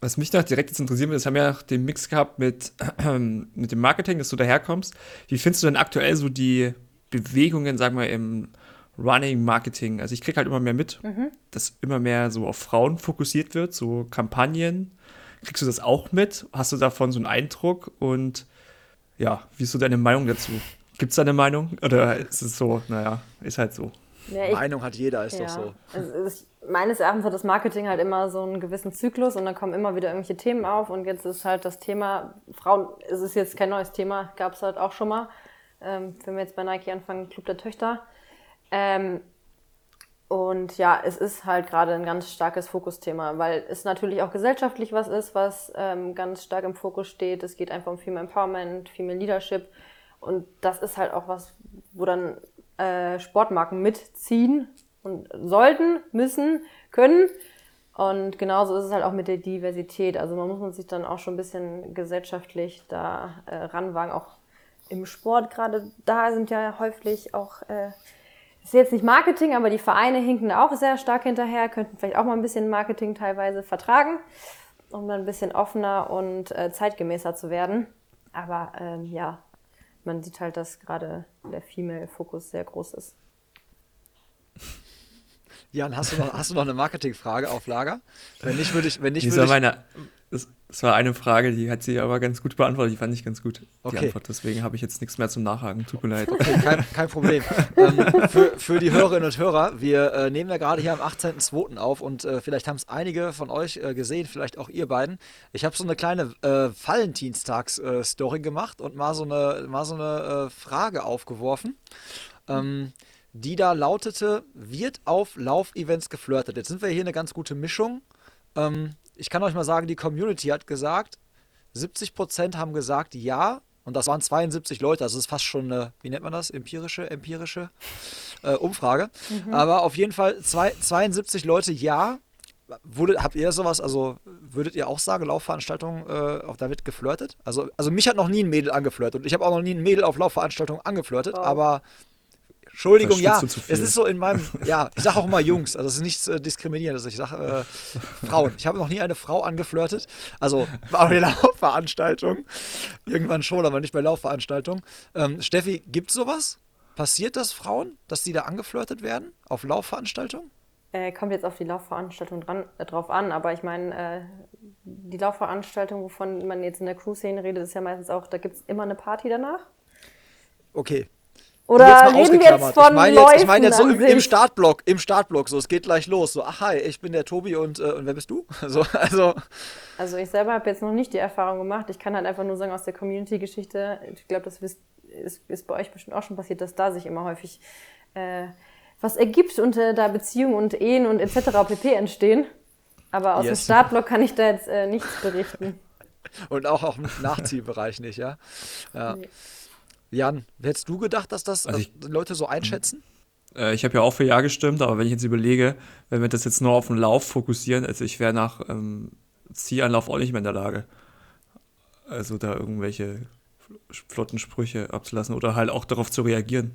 Was mich noch direkt jetzt interessieren würde, wir haben ja den Mix gehabt mit, äh, mit dem Marketing, dass du daherkommst. Wie findest du denn aktuell so die Bewegungen, sagen wir, im Running Marketing? Also ich kriege halt immer mehr mit, mhm. dass immer mehr so auf Frauen fokussiert wird, so Kampagnen. Kriegst du das auch mit? Hast du davon so einen Eindruck? Und ja, wie ist so deine Meinung dazu? Gibt es da eine Meinung? Oder ist es so, naja, ist halt so? Ja, ich, Meinung hat jeder, ist ja. doch so. Also ich, meines Erachtens hat das Marketing halt immer so einen gewissen Zyklus und dann kommen immer wieder irgendwelche Themen auf und jetzt ist halt das Thema, Frauen, es ist jetzt kein neues Thema, gab es halt auch schon mal. Ähm, wenn wir jetzt bei Nike anfangen, Club der Töchter. Ähm, und ja, es ist halt gerade ein ganz starkes Fokusthema, weil es natürlich auch gesellschaftlich was ist, was ähm, ganz stark im Fokus steht. Es geht einfach um Female Empowerment, Female Leadership. Und das ist halt auch was, wo dann äh, Sportmarken mitziehen und sollten, müssen, können. Und genauso ist es halt auch mit der Diversität. Also man muss sich dann auch schon ein bisschen gesellschaftlich da äh, ranwagen. Auch im Sport gerade da sind ja häufig auch, äh, ist jetzt nicht Marketing, aber die Vereine hinken auch sehr stark hinterher, könnten vielleicht auch mal ein bisschen Marketing teilweise vertragen, um dann ein bisschen offener und äh, zeitgemäßer zu werden. Aber ähm, ja, man sieht halt, dass gerade der Female-Fokus sehr groß ist. Jan, hast du noch, hast du noch eine Marketingfrage auf Lager? Wenn nicht, würde ich, wenn nicht, würde ich, das, das, war eine Frage, die hat sie aber ganz gut beantwortet. Die fand ich ganz gut, die okay. Antwort. Deswegen habe ich jetzt nichts mehr zum Nachhaken. Tut mir leid. Okay, kein, kein Problem. ähm, für, für, die Hörerinnen und Hörer, wir äh, nehmen ja gerade hier am 18.02. auf und äh, vielleicht haben es einige von euch äh, gesehen, vielleicht auch ihr beiden. Ich habe so eine kleine äh, Valentinstags-Story gemacht und mal so eine, mal so eine äh, Frage aufgeworfen. Ähm, die da lautete, wird auf Laufevents geflirtet. Jetzt sind wir hier eine ganz gute Mischung. Ähm, ich kann euch mal sagen, die Community hat gesagt, 70% haben gesagt ja. Und das waren 72 Leute, also das ist fast schon eine, wie nennt man das, empirische, empirische äh, Umfrage. Mhm. Aber auf jeden Fall zwei, 72 Leute ja. Wurde, habt ihr sowas, also würdet ihr auch sagen, Laufveranstaltungen äh, auch damit geflirtet? Also, also mich hat noch nie ein Mädel angeflirtet und ich habe auch noch nie ein Mädel auf Laufveranstaltungen angeflirtet, oh. aber Entschuldigung, ja. Es ist so in meinem, ja, ich sage auch immer Jungs, also es ist nichts äh, diskriminierendes. Ich sage äh, Frauen. Ich habe noch nie eine Frau angeflirtet. Also bei der Laufveranstaltung. Irgendwann schon, aber nicht bei Laufveranstaltungen. Ähm, Steffi, gibt es sowas? Passiert das Frauen, dass die da angeflirtet werden auf Laufveranstaltungen? Äh, kommt jetzt auf die Laufveranstaltung dran, äh, drauf an, aber ich meine, äh, die Laufveranstaltung, wovon man jetzt in der Crew-Szene redet, ist ja meistens auch, da gibt es immer eine Party danach. Okay, oder reden wir jetzt von ich meine jetzt, ich mein jetzt so im, im, Startblock, im Startblock, so es geht gleich los. So, ach hi, ich bin der Tobi und, äh, und wer bist du? So, also. also ich selber habe jetzt noch nicht die Erfahrung gemacht. Ich kann halt einfach nur sagen aus der Community-Geschichte, ich glaube, das ist, ist, ist, bei euch bestimmt auch schon passiert, dass da sich immer häufig äh, was ergibt und äh, da Beziehungen und Ehen und etc. pp. entstehen. Aber aus yes. dem Startblock kann ich da jetzt äh, nichts berichten. und auch, auch im Nachziehbereich nicht, ja? ja. Nee. Jan, hättest du gedacht, dass das also ich, Leute so einschätzen? Äh, ich habe ja auch für Ja gestimmt, aber wenn ich jetzt überlege, wenn wir das jetzt nur auf den Lauf fokussieren, also ich wäre nach ähm, Ziehanlauf auch nicht mehr in der Lage. Also da irgendwelche flotten Sprüche abzulassen oder halt auch darauf zu reagieren.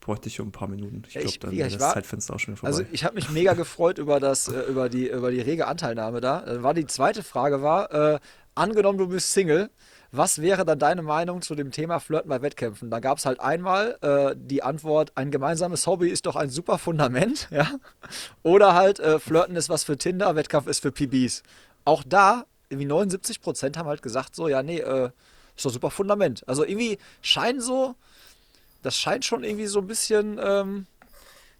Bräuchte ich um ein paar Minuten. Ich glaube, dann wäre das war, Zeitfenster auch schon also vorbei. Also ich habe mich mega gefreut über, das, äh, über, die, über die rege Anteilnahme da. War die zweite Frage war, äh, angenommen du bist Single, was wäre dann deine Meinung zu dem Thema Flirten bei Wettkämpfen? Da gab es halt einmal äh, die Antwort, ein gemeinsames Hobby ist doch ein super Fundament, ja. Oder halt, äh, Flirten ist was für Tinder, Wettkampf ist für PBs. Auch da, irgendwie 79 Prozent haben halt gesagt, so, ja, nee, äh, ist doch super Fundament. Also irgendwie scheint so, das scheint schon irgendwie so ein bisschen, ähm,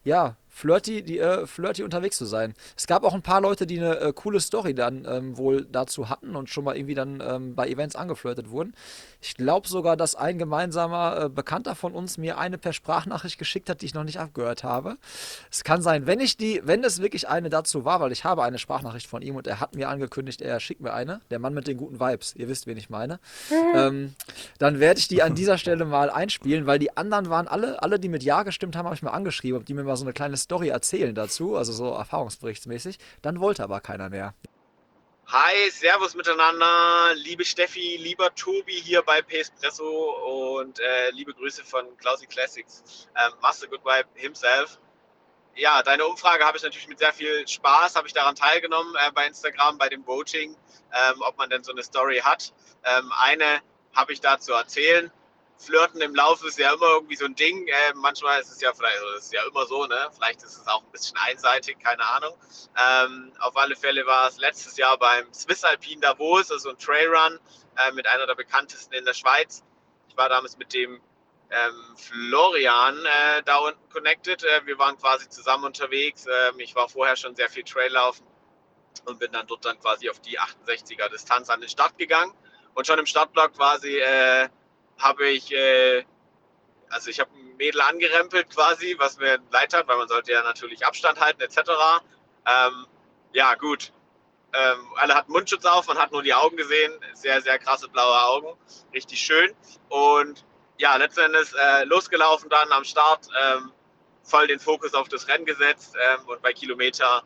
ja, flirty, die, äh, flirty unterwegs zu sein. Es gab auch ein paar Leute, die eine äh, coole Story dann ähm, wohl dazu hatten und schon mal irgendwie dann ähm, bei Events angeflirtet wurden. Ich glaube sogar, dass ein gemeinsamer äh, Bekannter von uns mir eine per Sprachnachricht geschickt hat, die ich noch nicht abgehört habe. Es kann sein, wenn ich die, wenn es wirklich eine dazu war, weil ich habe eine Sprachnachricht von ihm und er hat mir angekündigt, er schickt mir eine, der Mann mit den guten Vibes, ihr wisst, wen ich meine, ähm, dann werde ich die an dieser Stelle mal einspielen, weil die anderen waren alle, alle, die mit Ja gestimmt haben, habe ich mal angeschrieben, ob die mir mal so eine kleine Story erzählen dazu, also so erfahrungsberichtsmäßig. Dann wollte aber keiner mehr. Hi, Servus miteinander, liebe Steffi, lieber Tobi hier bei Pespresso und äh, liebe Grüße von Klausi Classics, ähm, Master Good Vibe himself. Ja, deine Umfrage habe ich natürlich mit sehr viel Spaß, habe ich daran teilgenommen äh, bei Instagram, bei dem Voting, ähm, ob man denn so eine Story hat. Ähm, eine habe ich da zu erzählen. Flirten im Lauf ist ja immer irgendwie so ein Ding. Äh, manchmal ist es ja vielleicht, also ist ja immer so, ne? Vielleicht ist es auch ein bisschen einseitig, keine Ahnung. Ähm, auf alle Fälle war es letztes Jahr beim Swiss Alpine Davos, also ein Trailrun äh, mit einer der bekanntesten in der Schweiz. Ich war damals mit dem ähm, Florian äh, da unten connected. Äh, wir waren quasi zusammen unterwegs. Ähm, ich war vorher schon sehr viel Traillaufen und bin dann dort dann quasi auf die 68er Distanz an den Start gegangen. Und schon im Startblock quasi habe ich, äh, also ich habe ein Mädel angerempelt quasi, was mir leid hat, weil man sollte ja natürlich Abstand halten etc. Ähm, ja, gut. Ähm, alle hatten Mundschutz auf, man hat nur die Augen gesehen. Sehr, sehr krasse blaue Augen. Richtig schön. Und ja, letzten Endes äh, losgelaufen dann am Start, ähm, voll den Fokus auf das Rennen gesetzt ähm, und bei Kilometer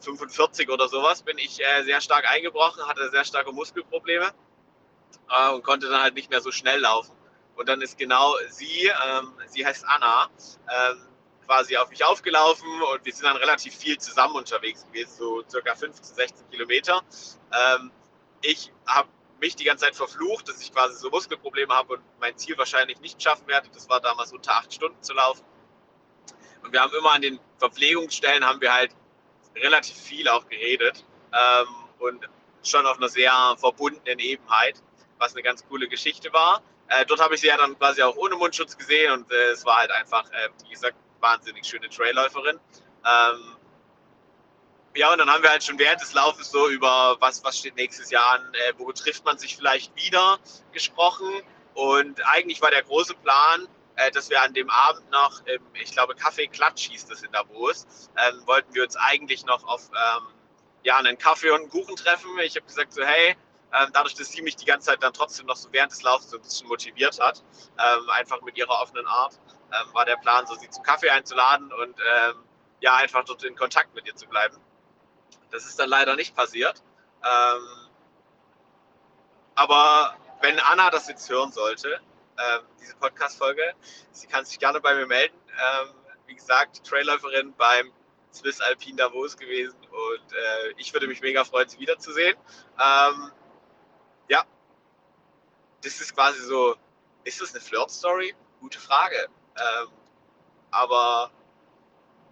45 oder sowas bin ich äh, sehr stark eingebrochen, hatte sehr starke Muskelprobleme äh, und konnte dann halt nicht mehr so schnell laufen. Und dann ist genau sie, ähm, sie heißt Anna, ähm, quasi auf mich aufgelaufen und wir sind dann relativ viel zusammen unterwegs gewesen, so circa 15, 16 Kilometer. Ähm, ich habe mich die ganze Zeit verflucht, dass ich quasi so Muskelprobleme habe und mein Ziel wahrscheinlich nicht schaffen werde. Das war damals unter acht Stunden zu laufen. Und wir haben immer an den Verpflegungsstellen haben wir halt relativ viel auch geredet. Ähm, und schon auf einer sehr verbundenen Ebenheit, was eine ganz coole Geschichte war. Äh, dort habe ich sie ja dann quasi auch ohne Mundschutz gesehen und äh, es war halt einfach, äh, wie gesagt, wahnsinnig schöne Trailläuferin. Ähm, ja, und dann haben wir halt schon während des Laufes so über was, was steht nächstes Jahr an, äh, wo trifft man sich vielleicht wieder gesprochen. Und eigentlich war der große Plan, äh, dass wir an dem Abend noch, im, ich glaube, Kaffee Klatsch hieß das in Davos, ähm, wollten wir uns eigentlich noch auf ähm, ja, einen Kaffee und einen Kuchen treffen. Ich habe gesagt so, hey, dadurch, dass sie mich die ganze Zeit dann trotzdem noch so während des Laufs so ein bisschen motiviert hat, ähm, einfach mit ihrer offenen Art, ähm, war der Plan, so sie zum Kaffee einzuladen und ähm, ja, einfach dort in Kontakt mit ihr zu bleiben. Das ist dann leider nicht passiert. Ähm, aber wenn Anna das jetzt hören sollte, ähm, diese Podcast-Folge, sie kann sich gerne bei mir melden. wie gesagt, Trailläuferin beim Swiss Alpine Davos gewesen und äh, ich würde mich mega freuen, sie wiederzusehen. Ähm, ja, das ist quasi so, ist das eine Flirt-Story? Gute Frage. Ähm, aber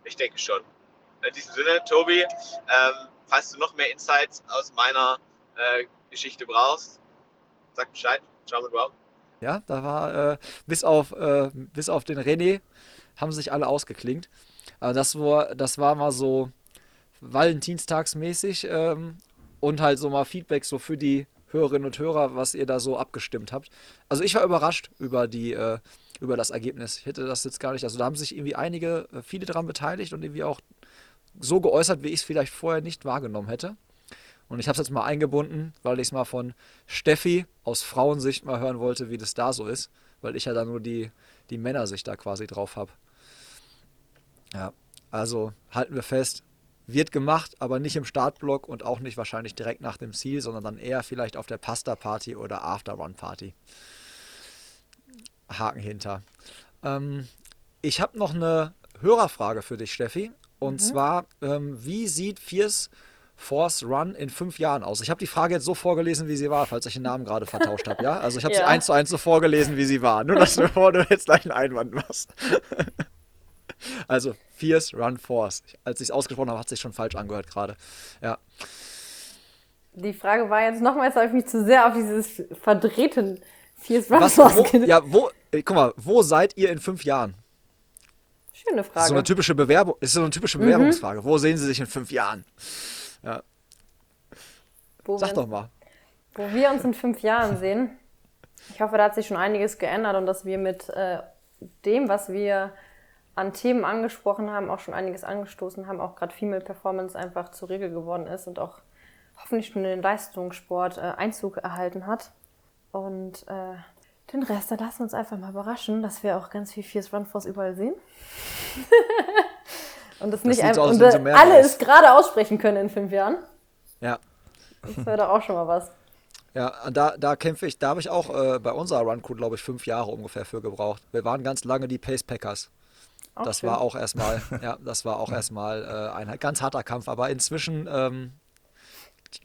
ich denke schon. In diesem Sinne, Tobi, ähm, falls du noch mehr Insights aus meiner äh, Geschichte brauchst, sag Bescheid. Ciao mit wow. Ja, da war äh, bis, auf, äh, bis auf den René haben sich alle ausgeklingt. Aber das war, das war mal so Valentinstagsmäßig ähm, und halt so mal Feedback so für die Hörerinnen und Hörer, was ihr da so abgestimmt habt. Also ich war überrascht über die, äh, über das Ergebnis. Ich hätte das jetzt gar nicht. Also da haben sich irgendwie einige, äh, viele daran beteiligt und irgendwie auch so geäußert, wie ich es vielleicht vorher nicht wahrgenommen hätte. Und ich habe es jetzt mal eingebunden, weil ich es mal von Steffi aus Frauensicht mal hören wollte, wie das da so ist, weil ich ja da nur die, die Männersicht da quasi drauf habe. Ja, also halten wir fest, wird gemacht, aber nicht im Startblock und auch nicht wahrscheinlich direkt nach dem Ziel, sondern dann eher vielleicht auf der Pasta-Party oder After-Run-Party. Haken hinter. Ähm, ich habe noch eine Hörerfrage für dich, Steffi. Und mhm. zwar, ähm, wie sieht Fierce Force Run in fünf Jahren aus? Ich habe die Frage jetzt so vorgelesen, wie sie war, falls ich den Namen gerade vertauscht habe, ja? Also ich habe ja. sie eins zu eins so vorgelesen, wie sie war. Nur, dass bevor du jetzt gleich einen Einwand machst. Also Fierce Run Force. Als ich es ausgesprochen habe, hat es sich schon falsch angehört gerade. Ja. Die Frage war jetzt nochmals, habe ich mich zu sehr auf dieses verdrehten Fierce Run Was, Force wo, Ja, wo, äh, guck mal, wo seid ihr in fünf Jahren? Schöne Frage. Das ist so eine typische Bewerbung, ist so eine typische. Bewerbungsfrage. Mhm. Wo sehen Sie sich in fünf Jahren? Ja. Wo Sag doch mal. Wo wir uns in fünf Jahren sehen. Ich hoffe, da hat sich schon einiges geändert und dass wir mit äh, dem, was wir an Themen angesprochen haben, auch schon einiges angestoßen haben, auch gerade Female Performance einfach zur Regel geworden ist und auch hoffentlich schon in den Leistungssport äh, Einzug erhalten hat. Und äh, den Rest, da lassen wir uns einfach mal überraschen, dass wir auch ganz viel Fierce Run Force überall sehen. und das, das nicht einfach und so alle es gerade aussprechen können in fünf Jahren. Ja. Das wäre doch auch schon mal was. Ja, da, da kämpfe ich, da habe ich auch äh, bei unserer Run Crew, glaube ich, fünf Jahre ungefähr für gebraucht. Wir waren ganz lange die Pace Packers. Auch das schön. war auch erstmal, ja, das war auch erstmal äh, ein ganz harter Kampf. Aber inzwischen ähm,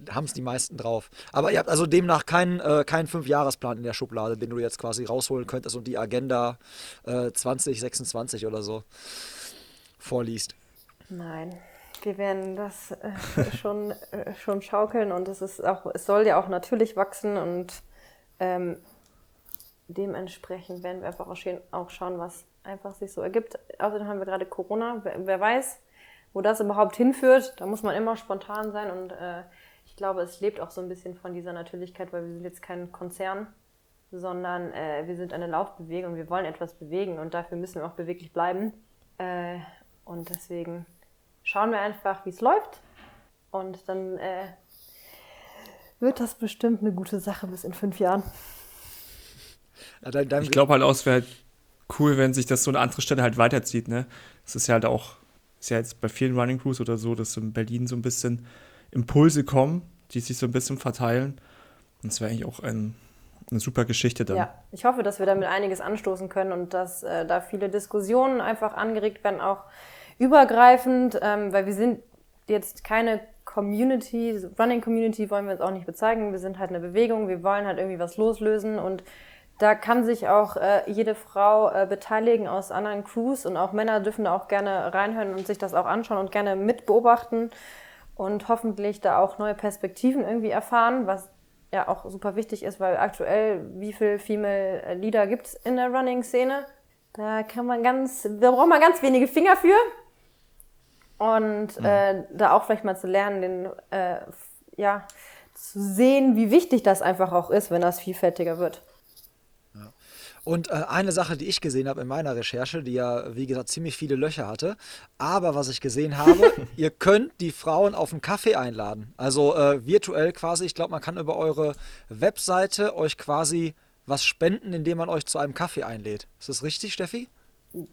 haben es die meisten drauf. Aber ihr habt also demnach keinen äh, keinen Fünfjahresplan in der Schublade, den du jetzt quasi rausholen könntest und die Agenda äh, 2026 oder so vorliest. Nein. Wir werden das äh, schon, äh, schon schaukeln und es ist auch, es soll ja auch natürlich wachsen und ähm, dementsprechend werden wir einfach auch schauen, was einfach sich so ergibt. Außerdem haben wir gerade Corona. Wer, wer, weiß, wo das überhaupt hinführt. Da muss man immer spontan sein und äh, ich glaube, es lebt auch so ein bisschen von dieser Natürlichkeit, weil wir sind jetzt kein Konzern, sondern äh, wir sind eine Laufbewegung. Wir wollen etwas bewegen und dafür müssen wir auch beweglich bleiben. Äh, und deswegen schauen wir einfach, wie es läuft und dann äh, wird das bestimmt eine gute Sache bis in fünf Jahren. Ich glaube halt auch, es wäre halt cool, wenn sich das so eine andere Stelle halt weiterzieht, ne? Es ist ja halt auch, ist ja jetzt bei vielen Running Crews oder so, dass in Berlin so ein bisschen Impulse kommen, die sich so ein bisschen verteilen. Und es wäre eigentlich auch ein, eine super Geschichte dann. Ja, ich hoffe, dass wir damit einiges anstoßen können und dass äh, da viele Diskussionen einfach angeregt werden, auch übergreifend, ähm, weil wir sind jetzt keine Community, Running Community wollen wir uns auch nicht bezeichnen. Wir sind halt eine Bewegung, wir wollen halt irgendwie was loslösen und da kann sich auch äh, jede Frau äh, beteiligen aus anderen Crews und auch Männer dürfen da auch gerne reinhören und sich das auch anschauen und gerne mitbeobachten. und hoffentlich da auch neue Perspektiven irgendwie erfahren, was ja auch super wichtig ist, weil aktuell, wie viel Female Leader gibt es in der Running-Szene? Da kann man ganz, da braucht man ganz wenige Finger für. Und mhm. äh, da auch vielleicht mal zu lernen, den, äh, ja, zu sehen, wie wichtig das einfach auch ist, wenn das vielfältiger wird. Und äh, eine Sache, die ich gesehen habe in meiner Recherche, die ja, wie gesagt, ziemlich viele Löcher hatte, aber was ich gesehen habe, ihr könnt die Frauen auf einen Kaffee einladen. Also äh, virtuell quasi, ich glaube, man kann über eure Webseite euch quasi was spenden, indem man euch zu einem Kaffee einlädt. Ist das richtig, Steffi?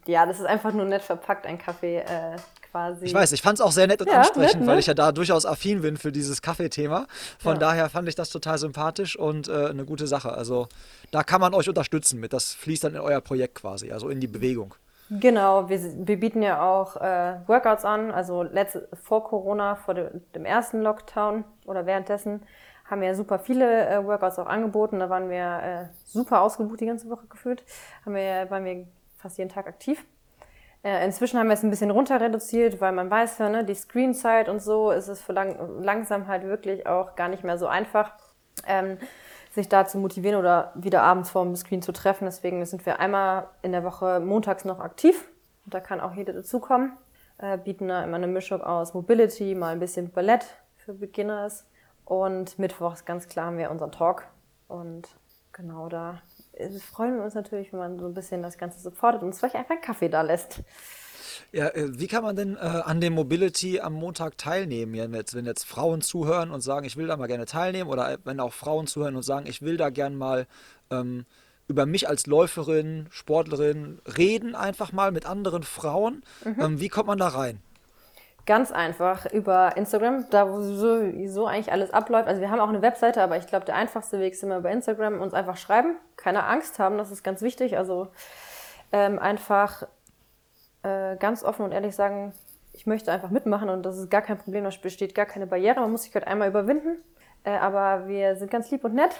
Ja, das ist einfach nur nett verpackt, ein Kaffee äh, quasi. Ich weiß, ich fand es auch sehr nett und ja, ansprechend, nett, weil ne? ich ja da durchaus affin bin für dieses Kaffeethema. Von ja. daher fand ich das total sympathisch und äh, eine gute Sache. Also da kann man euch unterstützen mit. Das fließt dann in euer Projekt quasi, also in die Bewegung. Genau, wir, wir bieten ja auch äh, Workouts an. Also letzte, vor Corona, vor de, dem ersten Lockdown oder währenddessen, haben wir super viele äh, Workouts auch angeboten. Da waren wir äh, super ausgebucht die ganze Woche gefühlt. Haben wir, waren wir fast jeden Tag aktiv. Äh, inzwischen haben wir es ein bisschen runter reduziert, weil man weiß ja, ne, die Screenzeit und so ist es für lang, langsam halt wirklich auch gar nicht mehr so einfach, ähm, sich da zu motivieren oder wieder abends vor dem Screen zu treffen. Deswegen sind wir einmal in der Woche montags noch aktiv. Und da kann auch jeder dazukommen. Äh, bieten da immer eine Mischung aus Mobility, mal ein bisschen Ballett für Beginners. Und mittwochs ganz klar haben wir unseren Talk. Und genau da freuen wir uns natürlich, wenn man so ein bisschen das Ganze supportet und uns vielleicht einfach einen Kaffee da lässt. Ja, äh, wie kann man denn äh, an dem Mobility am Montag teilnehmen, wenn jetzt, wenn jetzt Frauen zuhören und sagen, ich will da mal gerne teilnehmen, oder äh, wenn auch Frauen zuhören und sagen, ich will da gerne mal ähm, über mich als Läuferin, Sportlerin reden, einfach mal mit anderen Frauen. Mhm. Ähm, wie kommt man da rein? Ganz einfach über Instagram, da wo sowieso eigentlich alles abläuft. Also wir haben auch eine Webseite, aber ich glaube, der einfachste Weg ist immer über Instagram, uns einfach schreiben. Keine Angst haben, das ist ganz wichtig. Also ähm, einfach äh, ganz offen und ehrlich sagen, ich möchte einfach mitmachen und das ist gar kein Problem, da besteht gar keine Barriere. Man muss sich halt einmal überwinden. Äh, aber wir sind ganz lieb und nett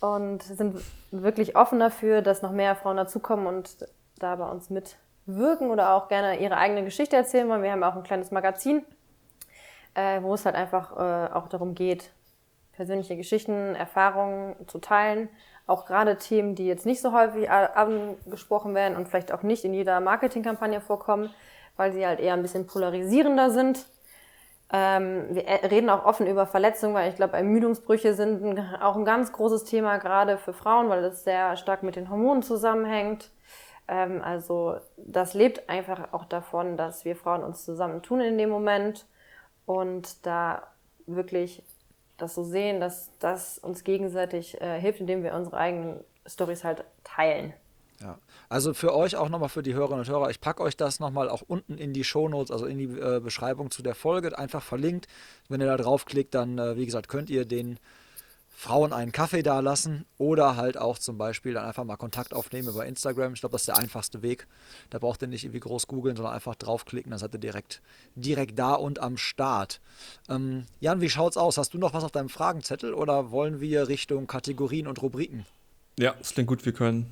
und sind wirklich offen dafür, dass noch mehr Frauen dazukommen und da bei uns mit wirken oder auch gerne ihre eigene Geschichte erzählen wollen. Wir haben auch ein kleines Magazin, äh, wo es halt einfach äh, auch darum geht, persönliche Geschichten, Erfahrungen zu teilen. Auch gerade Themen, die jetzt nicht so häufig angesprochen werden und vielleicht auch nicht in jeder Marketingkampagne vorkommen, weil sie halt eher ein bisschen polarisierender sind. Ähm, wir reden auch offen über Verletzungen, weil ich glaube, Ermüdungsbrüche sind auch ein ganz großes Thema gerade für Frauen, weil das sehr stark mit den Hormonen zusammenhängt. Ähm, also das lebt einfach auch davon, dass wir Frauen uns zusammentun in dem Moment und da wirklich das so sehen, dass das uns gegenseitig äh, hilft, indem wir unsere eigenen Stories halt teilen. Ja, also für euch auch nochmal für die Hörerinnen und Hörer, ich packe euch das nochmal auch unten in die Shownotes, also in die äh, Beschreibung zu der Folge, einfach verlinkt. Wenn ihr da draufklickt, dann, äh, wie gesagt, könnt ihr den Frauen einen Kaffee da lassen oder halt auch zum Beispiel dann einfach mal Kontakt aufnehmen über Instagram. Ich glaube, das ist der einfachste Weg. Da braucht ihr nicht irgendwie groß googeln, sondern einfach draufklicken, dann seid ihr direkt, direkt da und am Start. Ähm, Jan, wie schaut's aus? Hast du noch was auf deinem Fragenzettel oder wollen wir Richtung Kategorien und Rubriken? Ja, es klingt gut, wir können.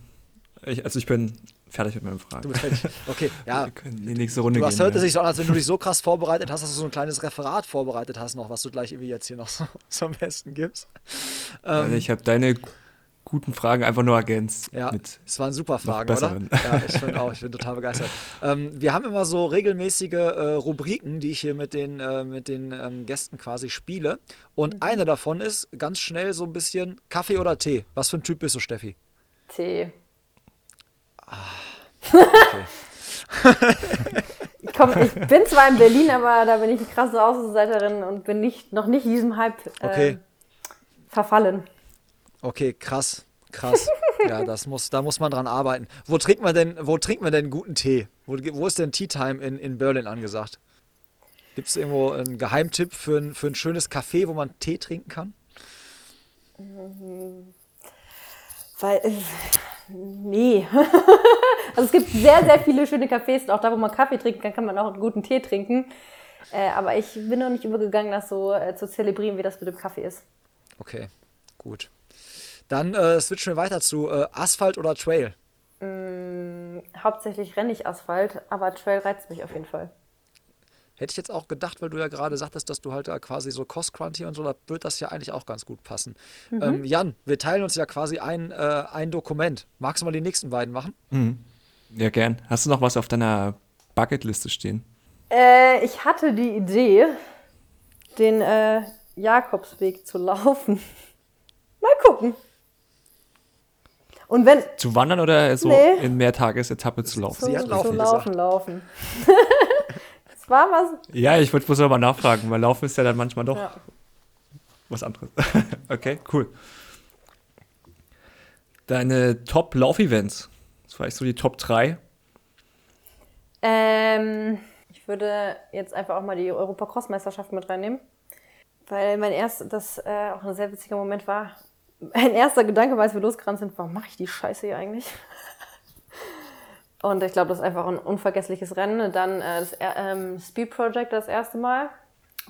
Ich, also ich bin fertig mit meinen Fragen. Du bist fertig. Okay, ja. die nächste Runde du hast, hört ja. sich so an, als wenn du dich so krass vorbereitet hast, dass du so ein kleines Referat vorbereitet hast noch, was du gleich irgendwie jetzt hier noch so, so am besten gibst. Ähm, also ich habe deine guten Fragen einfach nur ergänzt. Ja, es waren super Fragen, oder? Ja, ich finde auch, ich bin total begeistert. Ähm, wir haben immer so regelmäßige äh, Rubriken, die ich hier mit den, äh, mit den ähm, Gästen quasi spiele. Und mhm. eine davon ist ganz schnell so ein bisschen Kaffee oder Tee. Was für ein Typ bist du, Steffi? Tee. Ah, ich, komm, ich bin zwar in Berlin, aber da bin ich eine krasse Außenseiterin und bin nicht, noch nicht diesem Hype äh, okay. verfallen. Okay, krass. Krass. ja, das muss, da muss man dran arbeiten. Wo trinkt man denn, wo trinkt man denn guten Tee? Wo, wo ist denn Tea Time in, in Berlin angesagt? Gibt es irgendwo einen Geheimtipp für ein, für ein schönes Café, wo man Tee trinken kann? Mhm. Weil, äh, nee. also es gibt sehr, sehr viele schöne Cafés und auch da, wo man Kaffee trinken kann, kann man auch einen guten Tee trinken. Äh, aber ich bin noch nicht übergegangen, das so äh, zu zelebrieren, wie das mit dem Kaffee ist. Okay, gut. Dann äh, switchen wir weiter zu Asphalt oder Trail. Mm, hauptsächlich renne ich Asphalt, aber Trail reizt mich auf jeden Fall. Hätte ich jetzt auch gedacht, weil du ja gerade sagtest, dass du halt da quasi so Cost-Crunch und so, da wird das ja eigentlich auch ganz gut passen. Mhm. Ähm, Jan, wir teilen uns ja quasi ein, äh, ein Dokument. Magst du mal die nächsten beiden machen? Mhm. Ja, gern. Hast du noch was auf deiner Bucketliste stehen? Äh, ich hatte die Idee, den äh, Jakobsweg zu laufen. mal gucken. Und wenn. Zu wandern oder so nee. in Mehrtagesetappe zu laufen? Zu, Sie hat laufen, zu laufen, laufen. war was. Ja, ich bloß mal nachfragen, weil Laufen ist ja dann manchmal doch ja. was anderes. okay, cool. Deine Top-Lauf-Events. Das war echt so die Top 3. Ähm, ich würde jetzt einfach auch mal die Europa-Cross-Meisterschaft mit reinnehmen. Weil mein erst, das äh, auch ein sehr witziger Moment war, mein erster Gedanke, als wir losgerannt sind, warum mache ich die Scheiße hier eigentlich? Und ich glaube, das ist einfach ein unvergessliches Rennen. Dann äh, das ähm, Speed Project das erste Mal.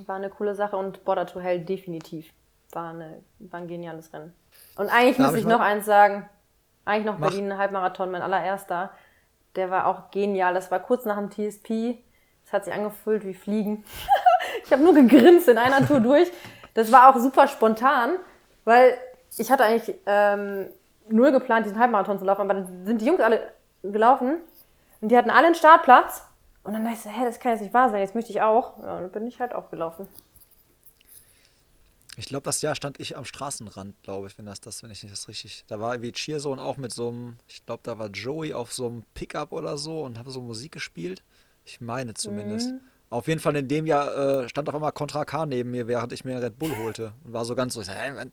War eine coole Sache. Und Border to Hell definitiv. War, eine, war ein geniales Rennen. Und eigentlich Darf muss ich, ich noch eins sagen. Eigentlich noch Mach. Berlin Halbmarathon, mein allererster. Der war auch genial. Das war kurz nach dem TSP. Es hat sich angefühlt wie Fliegen. ich habe nur gegrinst in einer Tour durch. Das war auch super spontan, weil ich hatte eigentlich ähm, null geplant, diesen Halbmarathon zu laufen, aber dann sind die Jungs alle gelaufen und die hatten alle einen Startplatz. Und dann dachte ich so, hä, das kann jetzt nicht wahr sein, jetzt möchte ich auch. Ja, dann bin ich halt auch gelaufen. Ich glaube, das Jahr stand ich am Straßenrand, glaube ich, wenn das das, wenn ich nicht das richtig. Da war irgendwie Cheerzone auch mit so einem, ich glaube, da war Joey auf so einem Pickup oder so und habe so Musik gespielt. Ich meine zumindest. Mhm. Auf jeden Fall in dem Jahr äh, stand auf einmal Contra K neben mir, während ich mir Red Bull holte. Und war so ganz so, hä,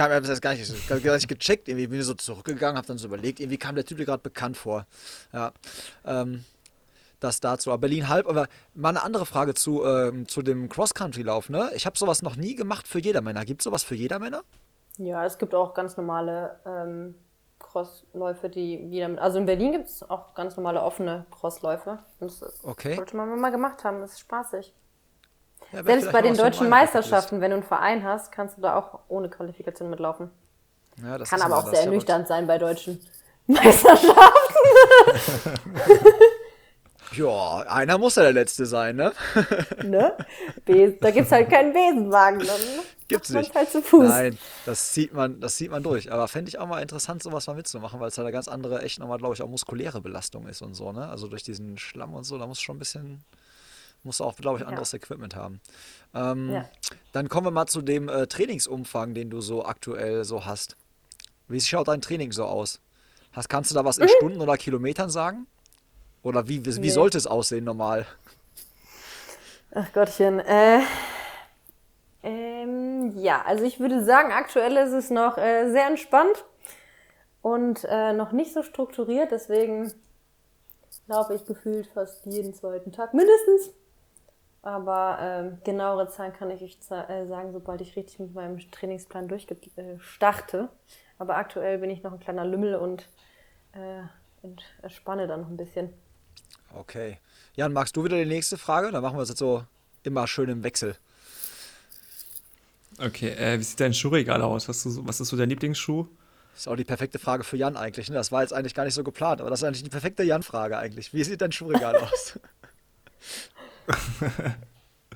Habe das gar nicht, gar nicht gecheckt. Irgendwie bin ich so zurückgegangen, habe dann so überlegt, irgendwie kam der Typ mir gerade bekannt vor. Ja, ähm, das dazu. Aber Berlin halb, aber mal eine andere Frage zu, ähm, zu dem Cross-Country-Lauf. Ne? Ich habe sowas noch nie gemacht für Jedermänner. Gibt es sowas für Jedermänner? Ja, es gibt auch ganz normale ähm, Crossläufe, die jeder. Also in Berlin gibt es auch ganz normale offene Crossläufe. Das okay. sollte man mal gemacht haben. Das ist spaßig. Ja, Selbst bei den deutschen Meisterschaften, wenn du einen Verein hast, kannst du da auch ohne Qualifikation mitlaufen. Ja, Kann aber auch sehr ernüchternd sein bei deutschen Meisterschaften. ja, einer muss ja der Letzte sein, ne? ne? Da gibt es halt keinen Besenwagen. Dann gibt's nicht. Halt zu Fuß. Nein, das sieht man, das sieht man durch. Aber fände ich auch mal interessant, sowas mal mitzumachen, weil es halt eine ganz andere, echt nochmal, glaube ich, auch muskuläre Belastung ist und so, ne? Also durch diesen Schlamm und so, da muss schon ein bisschen Musst du auch, glaube ich, anderes ja. Equipment haben. Ähm, ja. Dann kommen wir mal zu dem äh, Trainingsumfang, den du so aktuell so hast. Wie schaut dein Training so aus? Hast, kannst du da was in mhm. Stunden oder Kilometern sagen? Oder wie, wie, nee. sollte es aussehen normal? Ach Gottchen. Äh, ähm, ja, also ich würde sagen, aktuell ist es noch äh, sehr entspannt und äh, noch nicht so strukturiert. Deswegen laufe ich gefühlt fast jeden zweiten Tag mindestens. Aber ähm, genauere Zahlen kann ich euch äh, sagen, sobald ich richtig mit meinem Trainingsplan durchstarte. Aber aktuell bin ich noch ein kleiner Lümmel und, äh, und spanne dann noch ein bisschen. Okay. Jan, magst du wieder die nächste Frage? Dann machen wir es jetzt so immer schön im Wechsel. Okay, äh, wie sieht dein Schuhregal aus? Was, du, was ist so dein Lieblingsschuh? Das ist auch die perfekte Frage für Jan eigentlich. Ne? Das war jetzt eigentlich gar nicht so geplant, aber das ist eigentlich die perfekte Jan-Frage eigentlich. Wie sieht dein Schuhregal aus?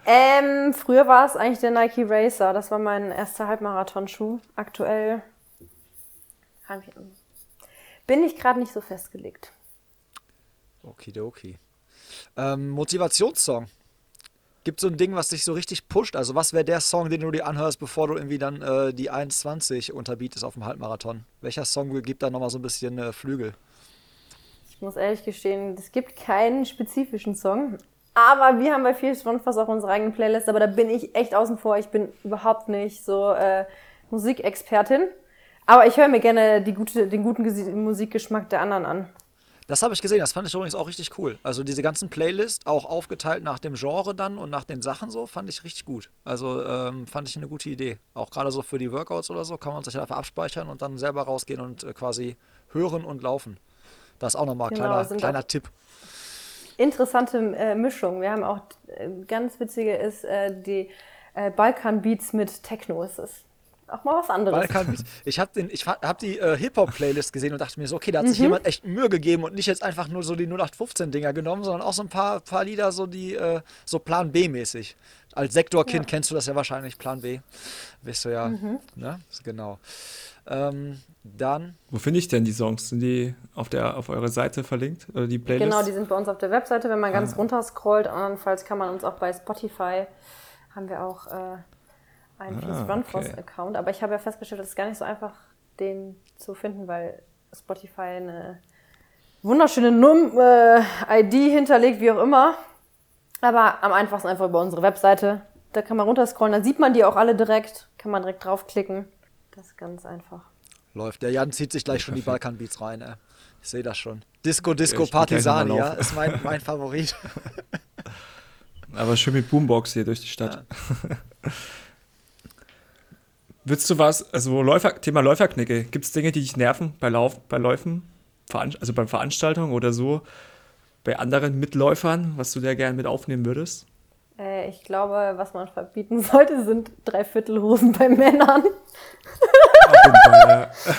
ähm, früher war es eigentlich der Nike Racer. Das war mein erster Halbmarathon-Schuh. Aktuell bin ich gerade nicht so festgelegt. Okidoki. Ähm, Motivationssong. Gibt so ein Ding, was dich so richtig pusht? Also, was wäre der Song, den du dir anhörst, bevor du irgendwie dann äh, die 1,20 unterbietest auf dem Halbmarathon? Welcher Song gibt da nochmal so ein bisschen äh, Flügel? Ich muss ehrlich gestehen, es gibt keinen spezifischen Song. Aber wir haben bei Fierce Fast auch unsere eigene Playlist, aber da bin ich echt außen vor. Ich bin überhaupt nicht so äh, Musikexpertin. Aber ich höre mir gerne die gute, den guten Musikgeschmack der anderen an. Das habe ich gesehen, das fand ich übrigens auch richtig cool. Also diese ganzen Playlists, auch aufgeteilt nach dem Genre dann und nach den Sachen so, fand ich richtig gut. Also ähm, fand ich eine gute Idee. Auch gerade so für die Workouts oder so kann man sich einfach abspeichern und dann selber rausgehen und äh, quasi hören und laufen. Das ist auch nochmal ein genau, kleiner, kleiner Tipp interessante äh, Mischung. Wir haben auch äh, ganz witzige ist äh, die äh, Balkan Beats mit Techno ist es. auch mal was anderes. Balkan Ich habe hab die äh, Hip-Hop-Playlist gesehen und dachte mir so, okay, da hat sich mhm. jemand echt Mühe gegeben und nicht jetzt einfach nur so die 0815-Dinger genommen, sondern auch so ein paar, paar Lieder, so die äh, so Plan B-mäßig. Als Sektorkind ja. kennst du das ja wahrscheinlich, Plan B. Weißt du ja, mhm. ne? Genau. Ähm, dann. Wo finde ich denn die Songs? Sind die auf, der, auf eurer Seite verlinkt? Oder die Playlist? Genau, die sind bei uns auf der Webseite. Wenn man ganz ah. runter scrollt, andernfalls kann man uns auch bei Spotify, haben wir auch äh, einen ah, Runforce-Account. Aber ich habe ja festgestellt, es ist gar nicht so einfach, den zu finden, weil Spotify eine wunderschöne Num äh, ID hinterlegt, wie auch immer. Aber am einfachsten einfach über unsere Webseite. Da kann man runterscrollen, dann sieht man die auch alle direkt, kann man direkt draufklicken. Das ist ganz einfach. Läuft. Der Jan zieht sich gleich schon die Balkan-Beats rein. Ey. Ich sehe das schon. Disco, Disco, Partisani, ja, ist mein, mein Favorit. Aber schön mit Boombox hier durch die Stadt. Ja. Willst du was, also Läufer, Thema Läuferknicke, gibt es Dinge, die dich nerven bei, Lauf, bei Läufen, also bei Veranstaltungen oder so, bei anderen Mitläufern, was du da gerne mit aufnehmen würdest? Äh, ich glaube, was man verbieten sollte, sind Dreiviertelhosen bei Männern.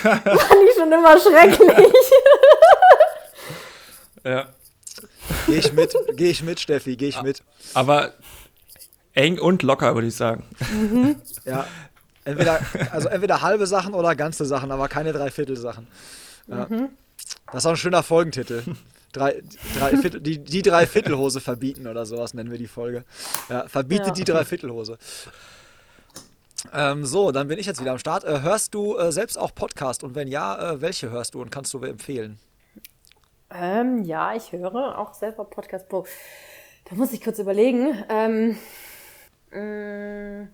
Fand ich schon immer schrecklich. ja. Geh ich mit, geh ich mit, Steffi, geh ich mit. Aber eng und locker, würde ich sagen. Mhm. Ja. Entweder, also entweder halbe Sachen oder ganze Sachen, aber keine Dreiviertel-Sachen. Ja. Mhm. Das ist auch ein schöner Folgentitel drei, drei Viertel, die, die Dreiviertelhose verbieten oder sowas nennen wir die Folge. Ja, verbietet ja. die Dreiviertelhose. Ähm, so, dann bin ich jetzt wieder am Start. Äh, hörst du äh, selbst auch Podcast und wenn ja, äh, welche hörst du und kannst du empfehlen? Ähm, ja, ich höre auch selber Podcast. Bro. Da muss ich kurz überlegen. Ähm, mh,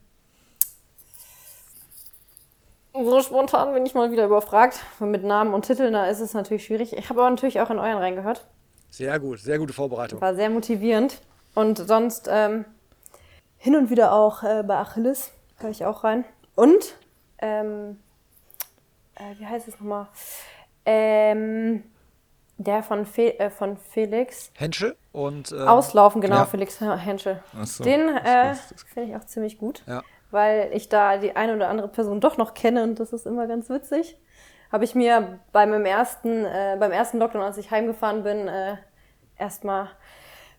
mm, so spontan bin ich mal wieder überfragt. Mit Namen und Titeln, da ist es natürlich schwierig. Ich habe aber natürlich auch in euren reingehört. Sehr gut, sehr gute Vorbereitung. War sehr motivierend. Und sonst ähm, hin und wieder auch äh, bei Achilles höre ich auch rein. Und, ähm, äh, wie heißt es nochmal? Ähm, der von, Fe äh, von Felix. Henschel und. Ähm, Auslaufen, genau, ja. Felix Henschel. So, Den äh, finde ich auch ziemlich gut. Ja weil ich da die eine oder andere Person doch noch kenne und das ist immer ganz witzig. Habe ich mir bei meinem ersten, äh, beim ersten Lockdown, als ich heimgefahren bin, äh, erstmal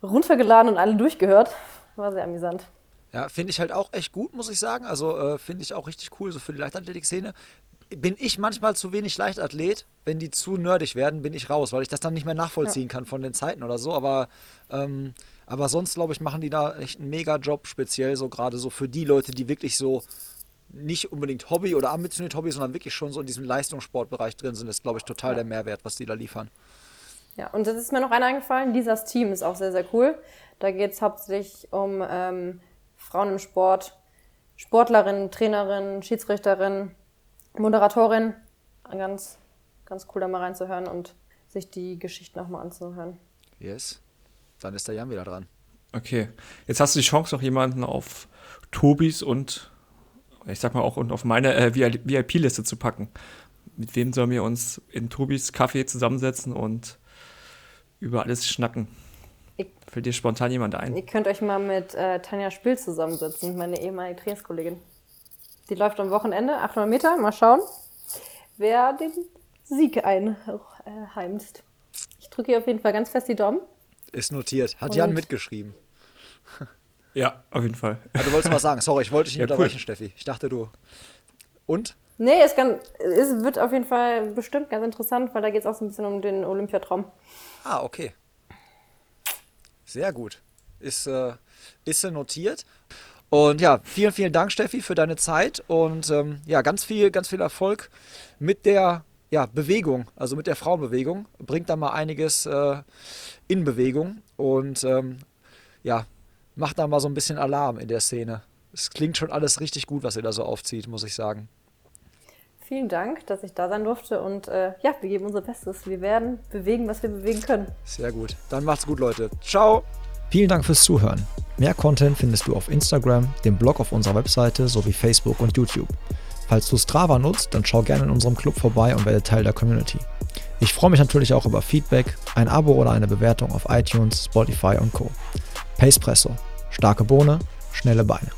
runtergeladen und alle durchgehört. War sehr amüsant. Ja, finde ich halt auch echt gut, muss ich sagen. Also äh, finde ich auch richtig cool, so für die Leichtathletik-Szene. Bin ich manchmal zu wenig Leichtathlet, wenn die zu nerdig werden, bin ich raus, weil ich das dann nicht mehr nachvollziehen ja. kann von den Zeiten oder so. Aber ähm, aber sonst, glaube ich, machen die da echt einen mega Job, speziell so gerade so für die Leute, die wirklich so nicht unbedingt Hobby oder ambitioniert Hobby, sondern wirklich schon so in diesem Leistungssportbereich drin sind, ist, glaube ich, total ja. der Mehrwert, was die da liefern. Ja, und das ist mir noch einer eingefallen, dieses Team ist auch sehr, sehr cool. Da geht es hauptsächlich um ähm, Frauen im Sport, Sportlerinnen, Trainerinnen, Schiedsrichterinnen, Moderatorin. Ganz, ganz cool, da mal reinzuhören und sich die Geschichten auch mal anzuhören. Yes. Dann ist der Jan wieder dran. Okay. Jetzt hast du die Chance, noch jemanden auf Tobis und ich sag mal auch und auf meine äh, VIP-Liste zu packen. Mit wem sollen wir uns in Tobis Café zusammensetzen und über alles schnacken? Ich, Fällt dir spontan jemand ein? Ihr könnt euch mal mit äh, Tanja Spiel zusammensetzen, meine ehemalige Trainingskollegin. Die läuft am Wochenende, 800 Meter, mal schauen, wer den Sieg einheimst. Ich drücke ihr auf jeden Fall ganz fest die Daumen. Ist notiert. Hat Und? Jan mitgeschrieben. Ja, auf jeden Fall. Ja, du wolltest was sagen. Sorry, ich wollte dich nicht ja, unterbrechen, cool. Steffi. Ich dachte, du. Und? Nee, es, kann, es wird auf jeden Fall bestimmt ganz interessant, weil da geht es auch so ein bisschen um den Olympiatraum. Ah, okay. Sehr gut. Ist, äh, ist notiert. Und ja, vielen, vielen Dank, Steffi, für deine Zeit und ähm, ja, ganz viel, ganz viel Erfolg mit der ja, Bewegung, also mit der Frauenbewegung. Bringt da mal einiges äh, in Bewegung und ähm, ja, macht da mal so ein bisschen Alarm in der Szene. Es klingt schon alles richtig gut, was ihr da so aufzieht, muss ich sagen. Vielen Dank, dass ich da sein durfte und äh, ja, wir geben unser Bestes. Wir werden bewegen, was wir bewegen können. Sehr gut. Dann macht's gut, Leute. Ciao. Vielen Dank fürs Zuhören. Mehr Content findest du auf Instagram, dem Blog auf unserer Webseite sowie Facebook und YouTube. Falls du Strava nutzt, dann schau gerne in unserem Club vorbei und werde Teil der Community. Ich freue mich natürlich auch über Feedback, ein Abo oder eine Bewertung auf iTunes, Spotify und Co. Pacepresso. Starke Bohne, schnelle Beine.